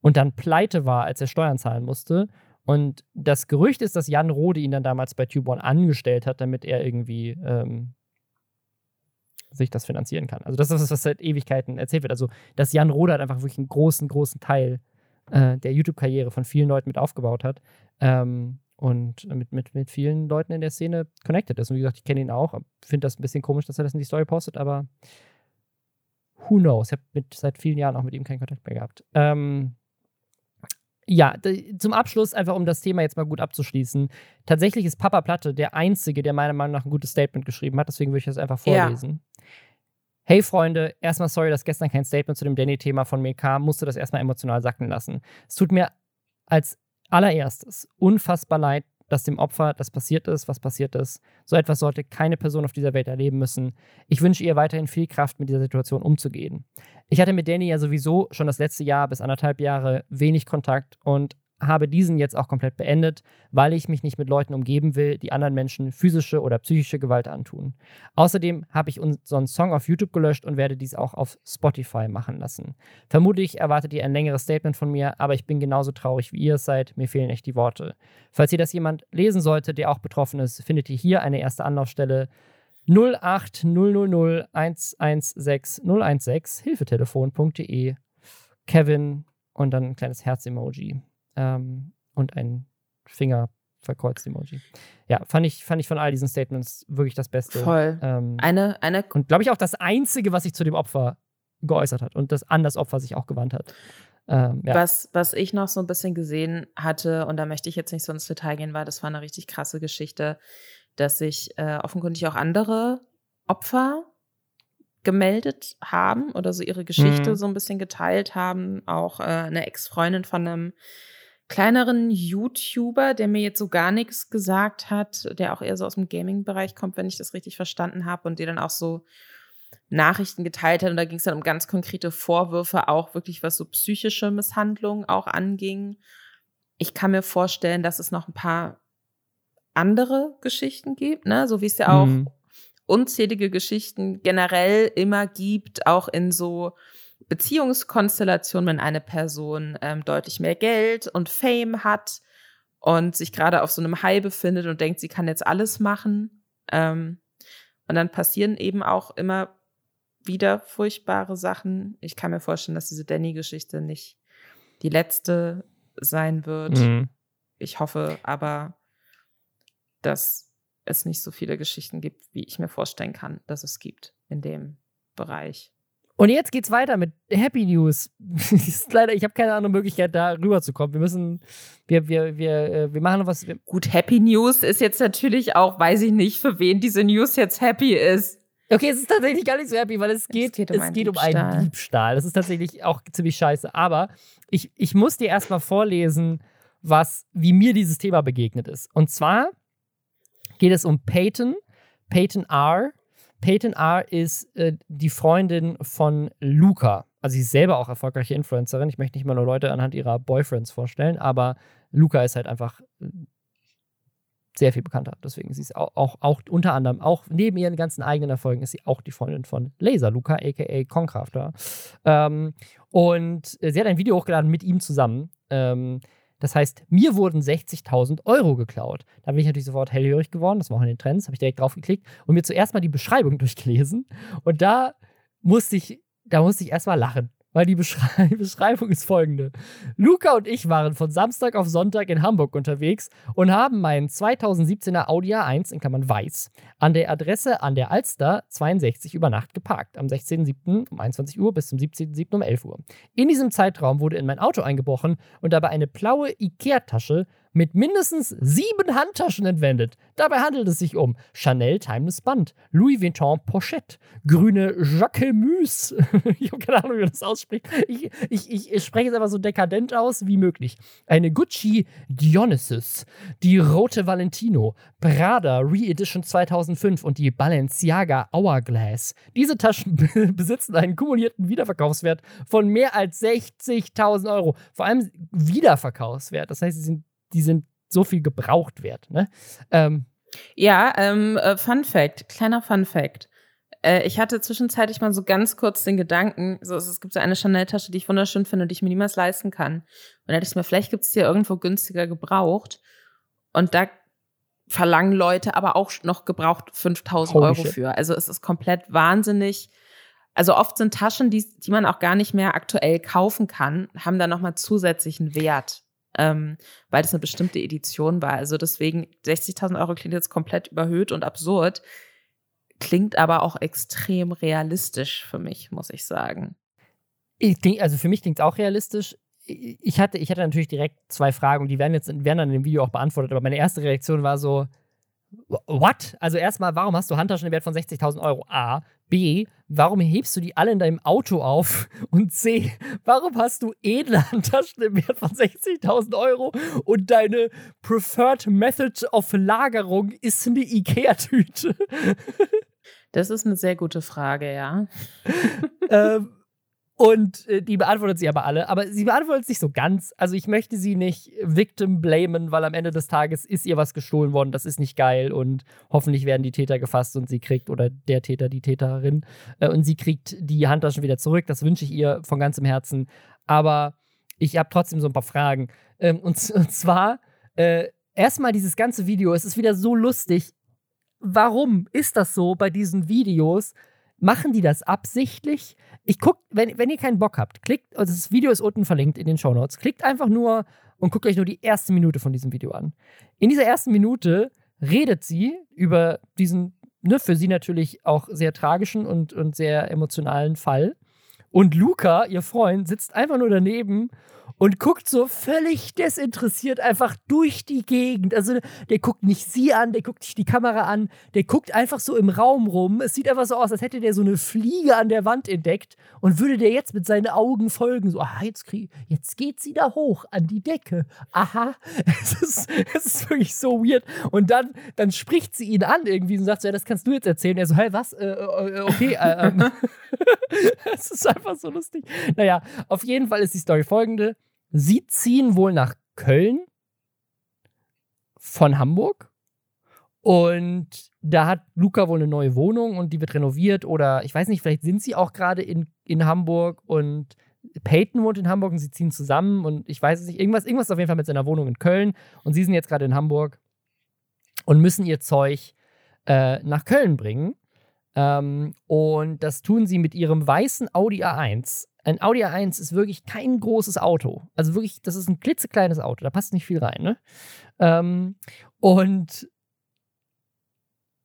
Und dann pleite war, als er Steuern zahlen musste. Und das Gerücht ist, dass Jan Rode ihn dann damals bei TubeOne angestellt hat, damit er irgendwie ähm, sich das finanzieren kann. Also das ist das, was seit Ewigkeiten erzählt wird. Also, dass Jan Rode halt einfach wirklich einen großen, großen Teil äh, der YouTube-Karriere von vielen Leuten mit aufgebaut hat ähm, und mit, mit, mit vielen Leuten in der Szene connected ist. Und wie gesagt, ich kenne ihn auch, finde das ein bisschen komisch, dass er das in die Story postet, aber who knows? Ich habe seit vielen Jahren auch mit ihm keinen Kontakt mehr gehabt. Ähm, ja, zum Abschluss, einfach um das Thema jetzt mal gut abzuschließen. Tatsächlich ist Papa Platte der Einzige, der meiner Meinung nach ein gutes Statement geschrieben hat, deswegen würde ich das einfach vorlesen. Hey Freunde, erstmal sorry, dass gestern kein Statement zu dem Danny-Thema von mir kam, musste das erstmal emotional sacken lassen. Es tut mir als allererstes unfassbar leid, dass dem Opfer das passiert ist, was passiert ist. So etwas sollte keine Person auf dieser Welt erleben müssen. Ich wünsche ihr weiterhin viel Kraft, mit dieser Situation umzugehen. Ich hatte mit Danny ja sowieso schon das letzte Jahr bis anderthalb Jahre wenig Kontakt und habe diesen jetzt auch komplett beendet, weil ich mich nicht mit Leuten umgeben will, die anderen Menschen physische oder psychische Gewalt antun. Außerdem habe ich unseren Song auf YouTube gelöscht und werde dies auch auf Spotify machen lassen. Vermutlich erwartet ihr ein längeres Statement von mir, aber ich bin genauso traurig wie ihr es seid. Mir fehlen echt die Worte. Falls ihr das jemand lesen sollte, der auch betroffen ist, findet ihr hier eine erste Anlaufstelle. 08000 116 016 hilfetelefon.de Kevin und dann ein kleines Herz-Emoji ähm, und ein Finger verkreuzt Emoji. Ja, fand ich, fand ich von all diesen Statements wirklich das Beste. Voll. Ähm, eine, eine und glaube ich auch das Einzige, was sich zu dem Opfer geäußert hat und das an das Opfer sich auch gewandt hat. Ähm, ja. was, was ich noch so ein bisschen gesehen hatte, und da möchte ich jetzt nicht so ins Detail gehen, weil das war eine richtig krasse Geschichte, dass sich äh, offenkundig auch andere Opfer gemeldet haben oder so ihre Geschichte mhm. so ein bisschen geteilt haben. Auch äh, eine Ex-Freundin von einem kleineren YouTuber, der mir jetzt so gar nichts gesagt hat, der auch eher so aus dem Gaming-Bereich kommt, wenn ich das richtig verstanden habe, und die dann auch so Nachrichten geteilt hat. Und da ging es dann um ganz konkrete Vorwürfe, auch wirklich was so psychische Misshandlungen auch anging. Ich kann mir vorstellen, dass es noch ein paar andere Geschichten gibt, ne? So wie es ja auch mhm. unzählige Geschichten generell immer gibt, auch in so Beziehungskonstellation, wenn eine Person ähm, deutlich mehr Geld und Fame hat und sich gerade auf so einem High befindet und denkt, sie kann jetzt alles machen. Ähm, und dann passieren eben auch immer wieder furchtbare Sachen. Ich kann mir vorstellen, dass diese Danny-Geschichte nicht die letzte sein wird. Mhm. Ich hoffe aber, dass es nicht so viele Geschichten gibt, wie ich mir vorstellen kann, dass es gibt in dem Bereich. Und jetzt geht's weiter mit Happy News. leider, ich habe keine andere Möglichkeit, da rüberzukommen. Wir müssen, wir, wir, wir, äh, wir machen noch was. Gut, Happy News ist jetzt natürlich auch, weiß ich nicht, für wen diese News jetzt happy ist. Okay, es ist tatsächlich gar nicht so happy, weil es geht, es geht, um, es einen, geht um einen Diebstahl. Das ist tatsächlich auch ziemlich scheiße. Aber ich, ich muss dir erstmal vorlesen, was, wie mir dieses Thema begegnet ist. Und zwar geht es um Peyton, Peyton R., Peyton R. ist äh, die Freundin von Luca. Also sie ist selber auch erfolgreiche Influencerin. Ich möchte nicht mal nur Leute anhand ihrer Boyfriends vorstellen, aber Luca ist halt einfach äh, sehr viel bekannter. Deswegen sie ist auch, auch, auch unter anderem, auch neben ihren ganzen eigenen Erfolgen, ist sie auch die Freundin von Laser Luca, aka Concrafter. Ähm, und äh, sie hat ein Video hochgeladen mit ihm zusammen. Ähm, das heißt, mir wurden 60.000 Euro geklaut. Da bin ich natürlich sofort hellhörig geworden. Das war auch in den Trends. Habe ich direkt drauf geklickt und mir zuerst mal die Beschreibung durchgelesen. Und da musste ich, da musste ich erst mal lachen weil die Beschreibung ist folgende. Luca und ich waren von Samstag auf Sonntag in Hamburg unterwegs und haben meinen 2017er Audi A1 in Klammern weiß an der Adresse an der Alster 62 über Nacht geparkt. Am 16.07. um 21 Uhr bis zum 17.07. um 11 Uhr. In diesem Zeitraum wurde in mein Auto eingebrochen und dabei eine blaue Ikea-Tasche mit mindestens sieben Handtaschen entwendet. Dabei handelt es sich um Chanel Timeless Band, Louis Vuitton Pochette, grüne Jacquemus. ich habe keine Ahnung, wie man das ausspricht. Ich, ich, ich spreche es einfach so dekadent aus wie möglich. Eine Gucci Dionysus, die rote Valentino, Prada Re-Edition 2005 und die Balenciaga Hourglass. Diese Taschen besitzen einen kumulierten Wiederverkaufswert von mehr als 60.000 Euro. Vor allem Wiederverkaufswert. Das heißt, sie sind die sind so viel gebraucht wert. Ne? Ähm, ja, ähm, äh, Fun Fact, kleiner Fun Fact. Äh, ich hatte zwischenzeitlich mal so ganz kurz den Gedanken, so, es gibt so eine Chanel-Tasche, die ich wunderschön finde, die ich mir niemals leisten kann. Und da dachte ich mir, vielleicht gibt es ja irgendwo günstiger gebraucht. Und da verlangen Leute aber auch noch gebraucht 5000 Euro shit. für. Also es ist komplett wahnsinnig. Also oft sind Taschen, die, die man auch gar nicht mehr aktuell kaufen kann, haben da nochmal zusätzlichen Wert ähm, weil das eine bestimmte Edition war. Also deswegen 60.000 Euro klingt jetzt komplett überhöht und absurd, klingt aber auch extrem realistisch für mich, muss ich sagen. Ich denk, also für mich klingt es auch realistisch. Ich hatte, ich hatte natürlich direkt zwei Fragen, die werden jetzt werden dann in dem Video auch beantwortet, aber meine erste Reaktion war so, what? Also erstmal, warum hast du Handtaschen im Wert von 60.000 Euro? A. B, warum hebst du die alle in deinem Auto auf? Und C, warum hast du edle Handtaschen im Wert von 60.000 Euro und deine Preferred Method of Lagerung ist eine Ikea-Tüte? Das ist eine sehr gute Frage, ja. ähm, Und äh, die beantwortet sie aber alle. Aber sie beantwortet sich so ganz. Also ich möchte sie nicht victim blamen, weil am Ende des Tages ist ihr was gestohlen worden. Das ist nicht geil. Und hoffentlich werden die Täter gefasst und sie kriegt, oder der Täter, die Täterin, äh, und sie kriegt die Handtaschen wieder zurück. Das wünsche ich ihr von ganzem Herzen. Aber ich habe trotzdem so ein paar Fragen. Ähm, und, und, zwar, äh, erstmal dieses ganze Video, es ist wieder so lustig. Warum ist das so bei diesen Videos? Machen die das absichtlich? Ich guck, wenn, wenn ihr keinen Bock habt, klickt, also das Video ist unten verlinkt in den Show Notes. Klickt einfach nur und guckt euch nur die erste Minute von diesem Video an. In dieser ersten Minute redet sie über diesen, ne, für sie natürlich auch sehr tragischen und, und sehr emotionalen Fall. Und Luca, ihr Freund, sitzt einfach nur daneben und guckt so völlig desinteressiert einfach durch die Gegend. Also der guckt nicht sie an, der guckt nicht die Kamera an, der guckt einfach so im Raum rum. Es sieht einfach so aus, als hätte der so eine Fliege an der Wand entdeckt und würde der jetzt mit seinen Augen folgen. So, ah, jetzt, krieg, jetzt geht sie da hoch an die Decke. Aha. Es ist, es ist wirklich so weird. Und dann, dann spricht sie ihn an irgendwie und sagt so, ja, das kannst du jetzt erzählen. Er so, hey, was? Äh, äh, okay. Äh, ähm. es ist einfach so lustig. Naja, auf jeden Fall ist die Story folgende. Sie ziehen wohl nach Köln von Hamburg. Und da hat Luca wohl eine neue Wohnung und die wird renoviert. Oder ich weiß nicht, vielleicht sind sie auch gerade in, in Hamburg und Peyton wohnt in Hamburg und sie ziehen zusammen. Und ich weiß es nicht, irgendwas, irgendwas auf jeden Fall mit seiner Wohnung in Köln. Und sie sind jetzt gerade in Hamburg und müssen ihr Zeug äh, nach Köln bringen. Ähm, und das tun sie mit ihrem weißen Audi A1 ein Audi A1 ist wirklich kein großes Auto. Also wirklich, das ist ein klitzekleines Auto, da passt nicht viel rein. Ne? Ähm, und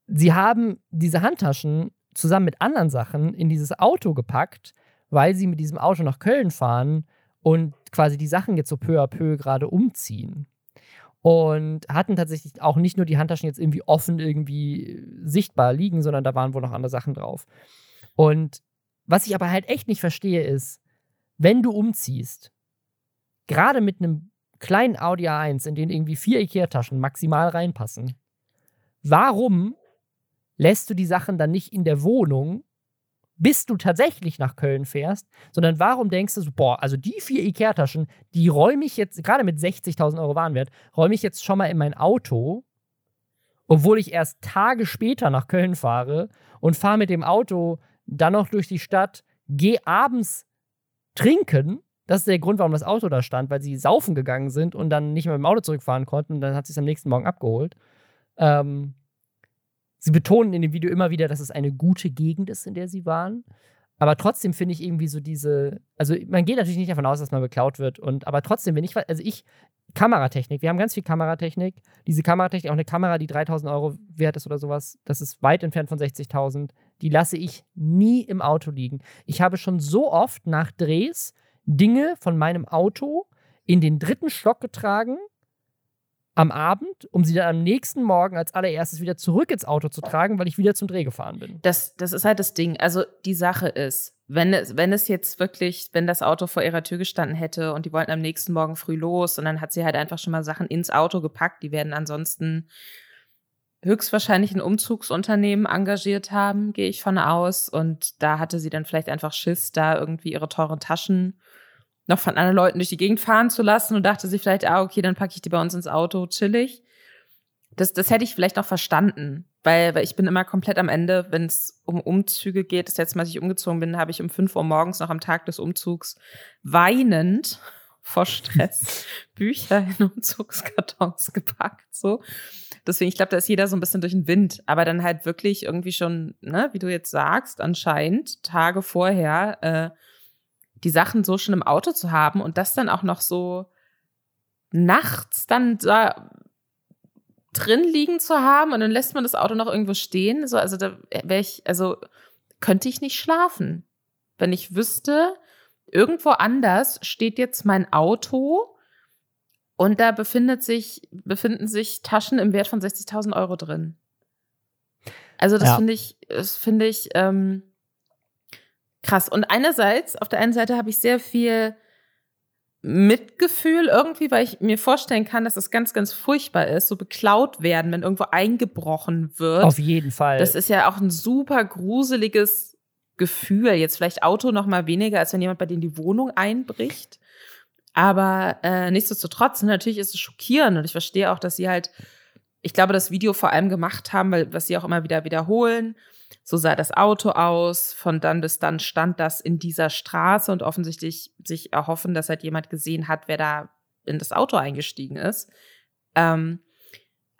sie haben diese Handtaschen zusammen mit anderen Sachen in dieses Auto gepackt, weil sie mit diesem Auto nach Köln fahren und quasi die Sachen jetzt so peu à peu gerade umziehen. Und hatten tatsächlich auch nicht nur die Handtaschen jetzt irgendwie offen irgendwie sichtbar liegen, sondern da waren wohl noch andere Sachen drauf. Und was ich aber halt echt nicht verstehe, ist, wenn du umziehst, gerade mit einem kleinen Audi A1, in den irgendwie vier Ikea-Taschen maximal reinpassen, warum lässt du die Sachen dann nicht in der Wohnung, bis du tatsächlich nach Köln fährst, sondern warum denkst du so, boah, also die vier Ikea-Taschen, die räume ich jetzt, gerade mit 60.000 Euro Warenwert, räume ich jetzt schon mal in mein Auto, obwohl ich erst Tage später nach Köln fahre und fahre mit dem Auto dann noch durch die Stadt, geh abends trinken. Das ist der Grund, warum das Auto da stand, weil sie saufen gegangen sind und dann nicht mehr mit dem Auto zurückfahren konnten. Und dann hat sie es am nächsten Morgen abgeholt. Ähm, sie betonen in dem Video immer wieder, dass es eine gute Gegend ist, in der sie waren. Aber trotzdem finde ich irgendwie so diese, also man geht natürlich nicht davon aus, dass man beklaut wird. Und aber trotzdem, wenn ich, also ich, Kameratechnik, wir haben ganz viel Kameratechnik. Diese Kameratechnik, auch eine Kamera, die 3000 Euro wert ist oder sowas, das ist weit entfernt von 60.000. Die lasse ich nie im Auto liegen. Ich habe schon so oft nach Drehs Dinge von meinem Auto in den dritten Stock getragen, am Abend, um sie dann am nächsten Morgen als allererstes wieder zurück ins Auto zu tragen, weil ich wieder zum Dreh gefahren bin. Das, das ist halt das Ding. Also die Sache ist, wenn es, wenn es jetzt wirklich, wenn das Auto vor ihrer Tür gestanden hätte und die wollten am nächsten Morgen früh los und dann hat sie halt einfach schon mal Sachen ins Auto gepackt, die werden ansonsten höchstwahrscheinlich ein Umzugsunternehmen engagiert haben, gehe ich von aus. Und da hatte sie dann vielleicht einfach Schiss, da irgendwie ihre teuren Taschen noch von anderen Leuten durch die Gegend fahren zu lassen und dachte sie vielleicht, ah, okay, dann packe ich die bei uns ins Auto, chillig. Das, das hätte ich vielleicht noch verstanden, weil, weil ich bin immer komplett am Ende, wenn es um Umzüge geht. Das letzte Mal, als ich umgezogen bin, habe ich um 5 Uhr morgens noch am Tag des Umzugs weinend vor Stress Bücher in Umzugskartons gepackt, so. Deswegen, ich glaube, da ist jeder so ein bisschen durch den Wind, aber dann halt wirklich irgendwie schon, ne, wie du jetzt sagst, anscheinend Tage vorher äh, die Sachen so schon im Auto zu haben und das dann auch noch so nachts dann da drin liegen zu haben und dann lässt man das Auto noch irgendwo stehen. So, also da wäre ich, also könnte ich nicht schlafen, wenn ich wüsste, irgendwo anders steht jetzt mein Auto und da befindet sich, befinden sich Taschen im Wert von 60.000 Euro drin. Also das ja. finde ich, das finde ich, ähm, krass. Und einerseits, auf der einen Seite habe ich sehr viel Mitgefühl irgendwie, weil ich mir vorstellen kann, dass es ganz, ganz furchtbar ist, so beklaut werden, wenn irgendwo eingebrochen wird. Auf jeden Fall. Das ist ja auch ein super gruseliges Gefühl. Jetzt vielleicht Auto noch mal weniger, als wenn jemand bei denen die Wohnung einbricht. Aber äh, nichtsdestotrotz, natürlich ist es schockierend und ich verstehe auch, dass sie halt, ich glaube, das Video vor allem gemacht haben, weil was sie auch immer wieder wiederholen. So sah das Auto aus, von dann bis dann stand das in dieser Straße und offensichtlich sich erhoffen, dass halt jemand gesehen hat, wer da in das Auto eingestiegen ist. Ähm,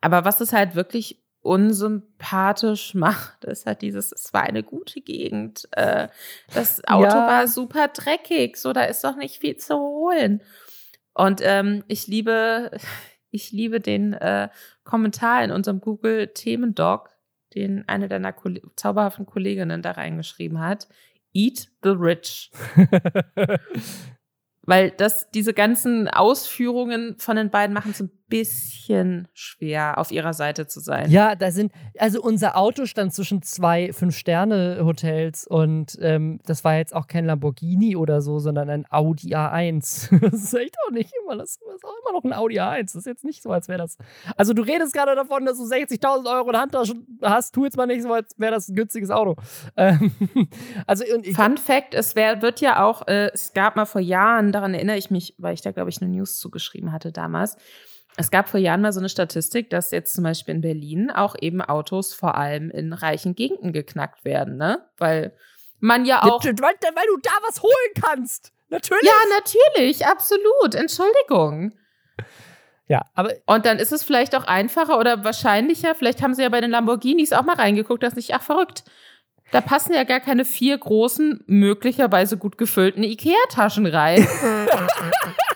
aber was es halt wirklich unsympathisch macht, ist halt dieses, es war eine gute Gegend. Äh, das Auto ja. war super dreckig, so da ist doch nicht viel zu holen. Und ähm, ich liebe, ich liebe den äh, Kommentar in unserem Google Themendoc, den eine deiner Koll zauberhaften Kolleginnen da reingeschrieben hat. Eat the rich. Weil das, diese ganzen Ausführungen von den beiden machen es ein bisschen schwer, auf ihrer Seite zu sein. Ja, da sind, also unser Auto stand zwischen zwei Fünf-Sterne-Hotels und ähm, das war jetzt auch kein Lamborghini oder so, sondern ein Audi A1. das ist echt auch nicht immer, das ist auch immer noch ein Audi A1. Das ist jetzt nicht so, als wäre das. Also du redest gerade davon, dass du 60.000 Euro in Handtasche hast, tu jetzt mal nicht so, als wäre das ein günstiges Auto. Ähm, also, Fun Fact, es wär, wird ja auch, äh, es gab mal vor Jahren, daran erinnere ich mich, weil ich da, glaube ich, eine News zugeschrieben hatte damals, es gab vor Jahren mal so eine Statistik, dass jetzt zum Beispiel in Berlin auch eben Autos vor allem in reichen Gegenden geknackt werden, ne? Weil man ja auch. Weil, weil du da was holen kannst. Natürlich. Ja, natürlich, absolut. Entschuldigung. Ja, aber. Und dann ist es vielleicht auch einfacher oder wahrscheinlicher. Vielleicht haben sie ja bei den Lamborghinis auch mal reingeguckt, dass nicht, ach, verrückt. Da passen ja gar keine vier großen, möglicherweise gut gefüllten Ikea-Taschen rein.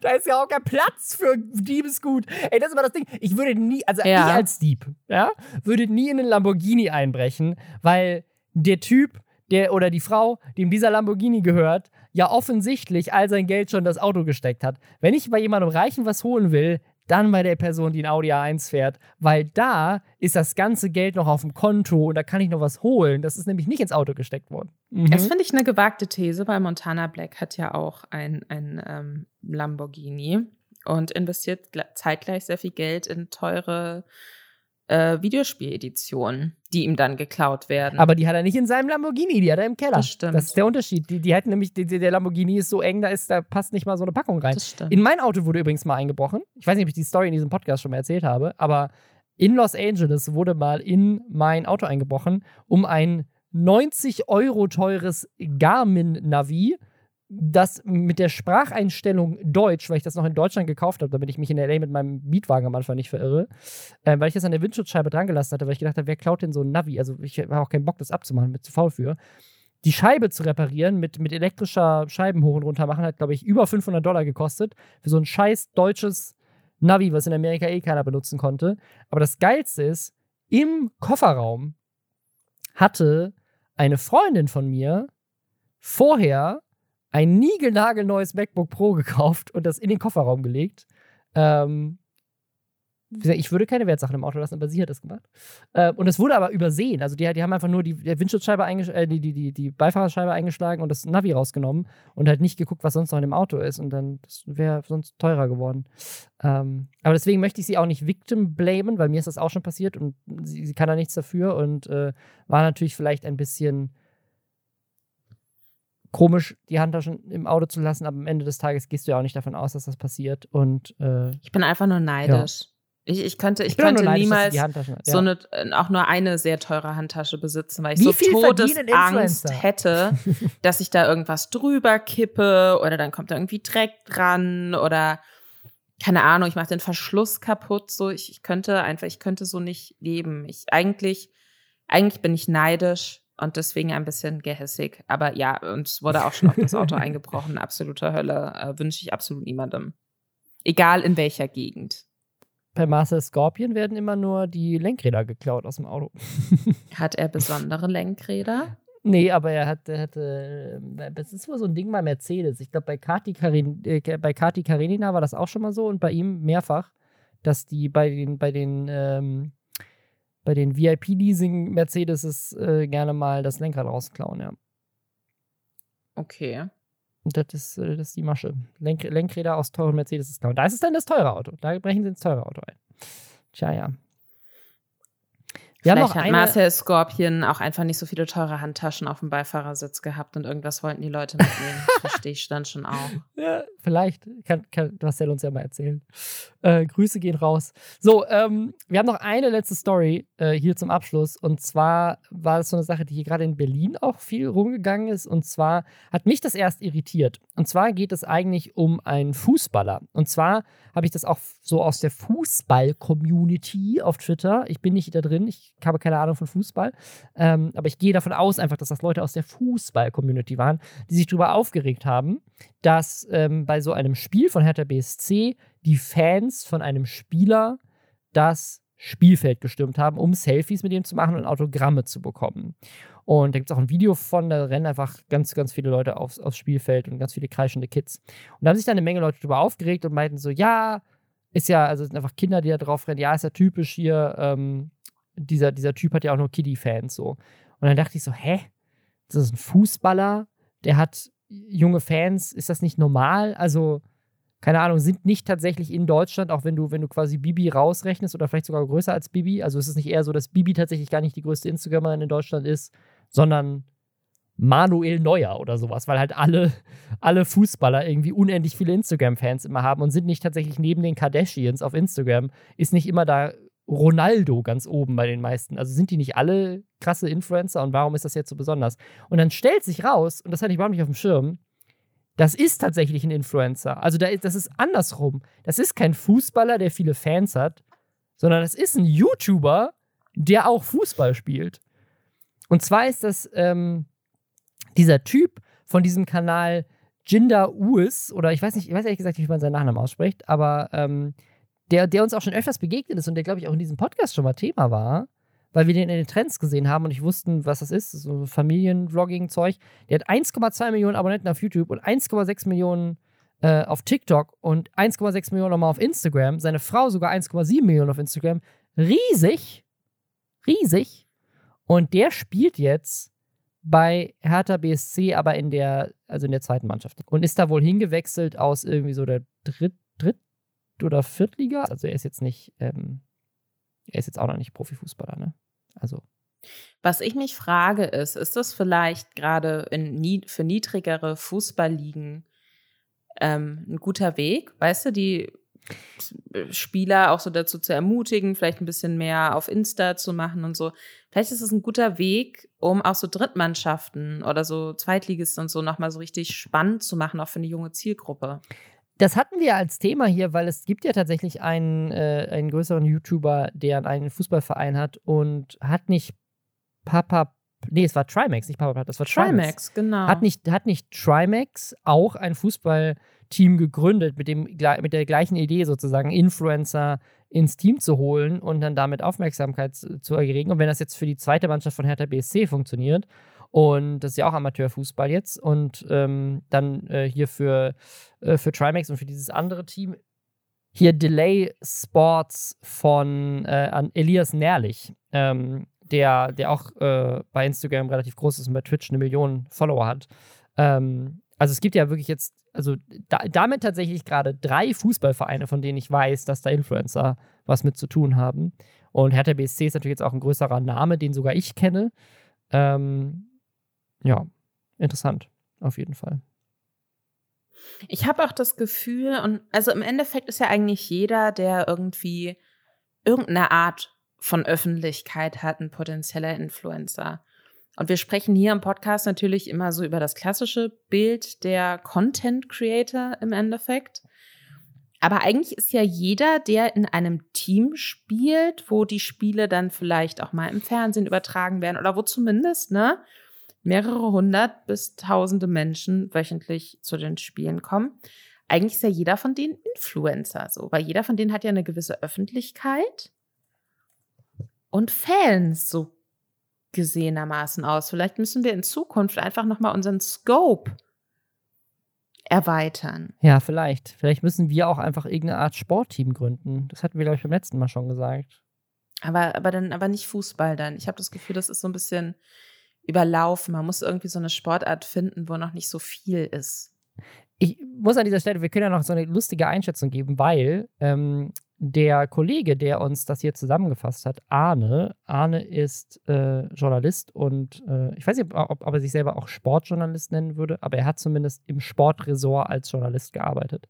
da ist ja auch kein Platz für Diebesgut. Ey, das ist immer das Ding. Ich würde nie, also ja. ich als Dieb, ja, würde nie in einen Lamborghini einbrechen, weil der Typ, der oder die Frau, dem dieser Lamborghini gehört, ja offensichtlich all sein Geld schon in das Auto gesteckt hat. Wenn ich bei jemandem Reichen was holen will, dann bei der Person, die ein Audi A1 fährt, weil da ist das ganze Geld noch auf dem Konto und da kann ich noch was holen. Das ist nämlich nicht ins Auto gesteckt worden. Mhm. Das finde ich eine gewagte These, weil Montana Black hat ja auch ein, ein ähm, Lamborghini und investiert zeitgleich sehr viel Geld in teure äh, Videospieleditionen, die ihm dann geklaut werden. Aber die hat er nicht in seinem Lamborghini, die hat er im Keller. Das stimmt. Das ist der Unterschied. Die, die hat nämlich, die, der Lamborghini ist so eng, da, ist, da passt nicht mal so eine Packung rein. Das stimmt. In mein Auto wurde übrigens mal eingebrochen. Ich weiß nicht, ob ich die Story in diesem Podcast schon mal erzählt habe, aber in Los Angeles wurde mal in mein Auto eingebrochen, um ein 90 Euro teures Garmin-Navi das mit der Spracheinstellung Deutsch, weil ich das noch in Deutschland gekauft habe, damit ich mich in LA mit meinem Mietwagen am Anfang nicht verirre, äh, weil ich das an der Windschutzscheibe dran gelassen hatte, weil ich gedacht habe, wer klaut denn so ein Navi? Also ich habe auch keinen Bock, das abzumachen, mit zu faul für. Die Scheibe zu reparieren mit, mit elektrischer Scheiben hoch und runter machen, hat, glaube ich, über 500 Dollar gekostet. Für so ein scheiß deutsches Navi, was in Amerika eh keiner benutzen konnte. Aber das Geilste ist, im Kofferraum hatte eine Freundin von mir vorher ein niegelnagelneues MacBook Pro gekauft und das in den Kofferraum gelegt. Ähm, ich würde keine Wertsachen im Auto lassen, aber sie hat das gemacht. Äh, und es wurde aber übersehen. Also die, die haben einfach nur die, die Windschutzscheibe äh, die, die, die, Beifahrerscheibe eingeschlagen und das Navi rausgenommen und halt nicht geguckt, was sonst noch in dem Auto ist. Und dann wäre sonst teurer geworden. Ähm, aber deswegen möchte ich sie auch nicht victim blamen, weil mir ist das auch schon passiert und sie, sie kann da nichts dafür und äh, war natürlich vielleicht ein bisschen komisch, die Handtaschen im Auto zu lassen, aber am Ende des Tages gehst du ja auch nicht davon aus, dass das passiert. Und äh, ich bin einfach nur neidisch. Ja. Ich, ich könnte, ich, ich könnte neidisch, niemals ja. so eine, auch nur eine sehr teure Handtasche besitzen, weil ich Wie so Todesangst hätte, dass ich da irgendwas drüber kippe oder dann kommt da irgendwie Dreck dran oder keine Ahnung, ich mache den Verschluss kaputt. So, ich, ich könnte einfach, ich könnte so nicht leben. Ich eigentlich, eigentlich bin ich neidisch und deswegen ein bisschen gehässig. Aber ja, uns wurde auch schon auf das Auto eingebrochen. Absolute Hölle. Äh, Wünsche ich absolut niemandem. Egal in welcher Gegend. Bei Master Scorpion werden immer nur die Lenkräder geklaut aus dem Auto. hat er besondere Lenkräder? Nee, aber er hat, er hatte, äh, das ist wohl so ein Ding bei Mercedes. Ich glaube, bei Kati, Karin, äh, bei Kati Karenina war das auch schon mal so und bei ihm mehrfach, dass die bei den, bei den ähm, bei den VIP-Leasing-Mercedes äh, gerne mal das Lenkrad rausklauen, ja. Okay. Und das ist, äh, das ist die Masche. Lenk Lenkräder aus teuren Mercedes klauen. Da ist es dann das teure Auto. Da brechen sie ins teure Auto ein. Tja, ja. Wir Vielleicht hat Marcel Scorpion auch einfach nicht so viele teure Handtaschen auf dem Beifahrersitz gehabt und irgendwas wollten die Leute mitnehmen. Verstehe ich dann schon auch. Ja, vielleicht. Kann, kann Marcel uns ja mal erzählen. Äh, Grüße gehen raus. So, ähm, wir haben noch eine letzte Story äh, hier zum Abschluss. Und zwar war das so eine Sache, die hier gerade in Berlin auch viel rumgegangen ist. Und zwar hat mich das erst irritiert. Und zwar geht es eigentlich um einen Fußballer. Und zwar habe ich das auch so aus der Fußball-Community auf Twitter. Ich bin nicht da drin. Ich habe keine Ahnung von Fußball, ähm, aber ich gehe davon aus einfach, dass das Leute aus der Fußball-Community waren, die sich darüber aufgeregt haben, dass ähm, bei so einem Spiel von Hertha BSC die Fans von einem Spieler das Spielfeld gestürmt haben, um Selfies mit ihm zu machen und Autogramme zu bekommen. Und da gibt es auch ein Video von, da rennen einfach ganz, ganz viele Leute aufs, aufs Spielfeld und ganz viele kreischende Kids. Und da haben sich dann eine Menge Leute darüber aufgeregt und meinten so, ja, ist ja, also sind einfach Kinder, die da drauf rennen, ja, ist ja typisch hier, ähm, dieser, dieser Typ hat ja auch nur Kiddie-Fans so. Und dann dachte ich so, hä? Das ist ein Fußballer, der hat junge Fans, ist das nicht normal? Also, keine Ahnung, sind nicht tatsächlich in Deutschland, auch wenn du, wenn du quasi Bibi rausrechnest oder vielleicht sogar größer als Bibi. Also es ist nicht eher so, dass Bibi tatsächlich gar nicht die größte Instagramerin in Deutschland ist, sondern Manuel Neuer oder sowas, weil halt alle, alle Fußballer irgendwie unendlich viele Instagram-Fans immer haben und sind nicht tatsächlich neben den Kardashians auf Instagram, ist nicht immer da Ronaldo ganz oben bei den meisten. Also sind die nicht alle krasse Influencer und warum ist das jetzt so besonders? Und dann stellt sich raus, und das hatte ich überhaupt nicht auf dem Schirm, das ist tatsächlich ein Influencer. Also da, das ist andersrum. Das ist kein Fußballer, der viele Fans hat, sondern das ist ein YouTuber, der auch Fußball spielt. Und zwar ist das ähm, dieser Typ von diesem Kanal Jinder Uis, oder ich weiß nicht, ich weiß ehrlich gesagt nicht, wie man seinen Nachnamen ausspricht, aber ähm, der, der uns auch schon öfters begegnet ist und der, glaube ich, auch in diesem Podcast schon mal Thema war, weil wir den in den Trends gesehen haben und nicht wussten, was das ist, so Familienvlogging-Zeug. Der hat 1,2 Millionen Abonnenten auf YouTube und 1,6 Millionen äh, auf TikTok und 1,6 Millionen nochmal auf Instagram. Seine Frau sogar 1,7 Millionen auf Instagram. Riesig. Riesig. Und der spielt jetzt bei Hertha BSC, aber in der, also in der zweiten Mannschaft. Und ist da wohl hingewechselt aus irgendwie so der dritt, dritt oder Viertliga. Also er ist jetzt nicht, ähm, er ist jetzt auch noch nicht Profifußballer, ne? Also. Was ich mich frage ist, ist das vielleicht gerade für niedrigere Fußballligen ähm, ein guter Weg? Weißt du, die Spieler auch so dazu zu ermutigen, vielleicht ein bisschen mehr auf Insta zu machen und so. Vielleicht ist es ein guter Weg, um auch so Drittmannschaften oder so Zweitligisten und so nochmal so richtig spannend zu machen, auch für eine junge Zielgruppe. Das hatten wir als Thema hier, weil es gibt ja tatsächlich einen, äh, einen größeren YouTuber, der einen Fußballverein hat und hat nicht Papa. Nee, es war Trimax, nicht Papa, das war Trimax. Trimax, genau. Hat nicht, hat nicht Trimax auch ein Fußballteam gegründet mit, dem, mit der gleichen Idee sozusagen, Influencer ins Team zu holen und dann damit Aufmerksamkeit zu, zu erregen. Und wenn das jetzt für die zweite Mannschaft von Hertha BSC funktioniert, und das ist ja auch Amateurfußball jetzt. Und ähm, dann äh, hier für, äh, für Trimax und für dieses andere Team hier Delay Sports von äh, Elias Nährlich, ähm, der, der auch äh, bei Instagram relativ groß ist und bei Twitch eine Million Follower hat. Ähm, also es gibt ja wirklich jetzt, also da, damit tatsächlich gerade drei Fußballvereine, von denen ich weiß, dass da Influencer was mit zu tun haben. Und Hertha BSC ist natürlich jetzt auch ein größerer Name, den sogar ich kenne. Ähm, ja, interessant, auf jeden Fall. Ich habe auch das Gefühl, und also im Endeffekt ist ja eigentlich jeder, der irgendwie irgendeine Art von Öffentlichkeit hat, ein potenzieller Influencer. Und wir sprechen hier im Podcast natürlich immer so über das klassische Bild der Content Creator im Endeffekt. Aber eigentlich ist ja jeder, der in einem Team spielt, wo die Spiele dann vielleicht auch mal im Fernsehen übertragen werden oder wo zumindest, ne, mehrere hundert bis tausende Menschen wöchentlich zu den Spielen kommen. Eigentlich ist ja jeder von denen Influencer so, weil jeder von denen hat ja eine gewisse Öffentlichkeit und Fans so gesehenermaßen aus. Vielleicht müssen wir in Zukunft einfach nochmal unseren Scope erweitern. Ja, vielleicht. Vielleicht müssen wir auch einfach irgendeine Art Sportteam gründen. Das hatten wir, glaube ich, beim letzten Mal schon gesagt. Aber, aber dann, aber nicht Fußball dann. Ich habe das Gefühl, das ist so ein bisschen überlaufen. Man muss irgendwie so eine Sportart finden, wo noch nicht so viel ist. Ich muss an dieser Stelle, wir können ja noch so eine lustige Einschätzung geben, weil ähm, der Kollege, der uns das hier zusammengefasst hat, Arne, Arne ist äh, Journalist und äh, ich weiß nicht, ob, ob, er sich selber auch Sportjournalist nennen würde, aber er hat zumindest im Sportressort als Journalist gearbeitet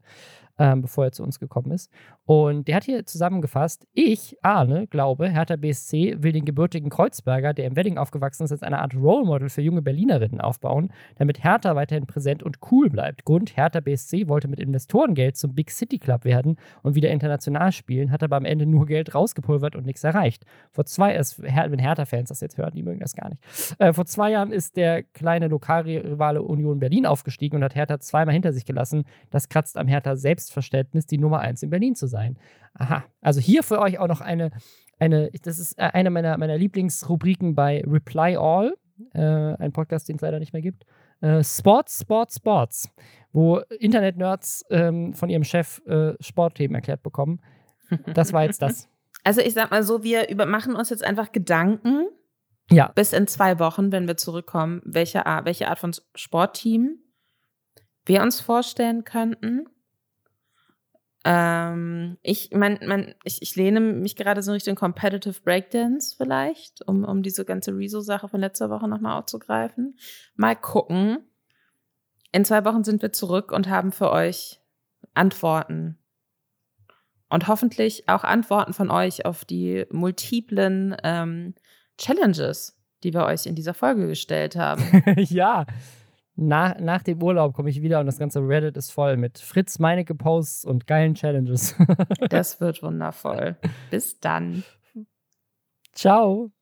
ähm, bevor er zu uns gekommen ist. Und der hat hier zusammengefasst, ich, Arne, glaube, Hertha BSC will den gebürtigen Kreuzberger, der im Wedding aufgewachsen ist, als eine Art Role Model für junge Berlinerinnen aufbauen, damit Hertha weiterhin präsent und cool bleibt. Grund, Hertha BSC wollte mit Investorengeld zum Big City Club werden und wieder international spielen, hat aber am Ende nur Geld rausgepulvert und nichts erreicht. Vor zwei, wenn Hertha-Fans das jetzt hören, die mögen das gar nicht. Äh, vor zwei Jahren ist der kleine Lokalrivale Union Berlin aufgestiegen und hat Hertha zweimal hinter sich gelassen. Das kratzt am Hertha selbst Selbstverständnis, die Nummer eins in Berlin zu sein. Aha. Also hier für euch auch noch eine, eine das ist äh, eine meiner, meiner Lieblingsrubriken bei Reply All, äh, ein Podcast, den es leider nicht mehr gibt. Äh, Sports, Sports, Sports, wo Internet-Nerds ähm, von ihrem Chef äh, Sportthemen erklärt bekommen. Das war jetzt das. Also ich sag mal so, wir über machen uns jetzt einfach Gedanken. Ja. Bis in zwei Wochen, wenn wir zurückkommen, welche Art, welche Art von Sportteam wir uns vorstellen könnten. Ähm, ich, mein, mein, ich, ich lehne mich gerade so Richtung Competitive Breakdance vielleicht, um, um diese ganze Rezo-Sache von letzter Woche nochmal aufzugreifen. Mal gucken. In zwei Wochen sind wir zurück und haben für euch Antworten. Und hoffentlich auch Antworten von euch auf die multiplen ähm, Challenges, die wir euch in dieser Folge gestellt haben. ja, nach, nach dem Urlaub komme ich wieder und das ganze Reddit ist voll mit Fritz Meinecke Posts und geilen Challenges. das wird wundervoll. Bis dann. Ciao.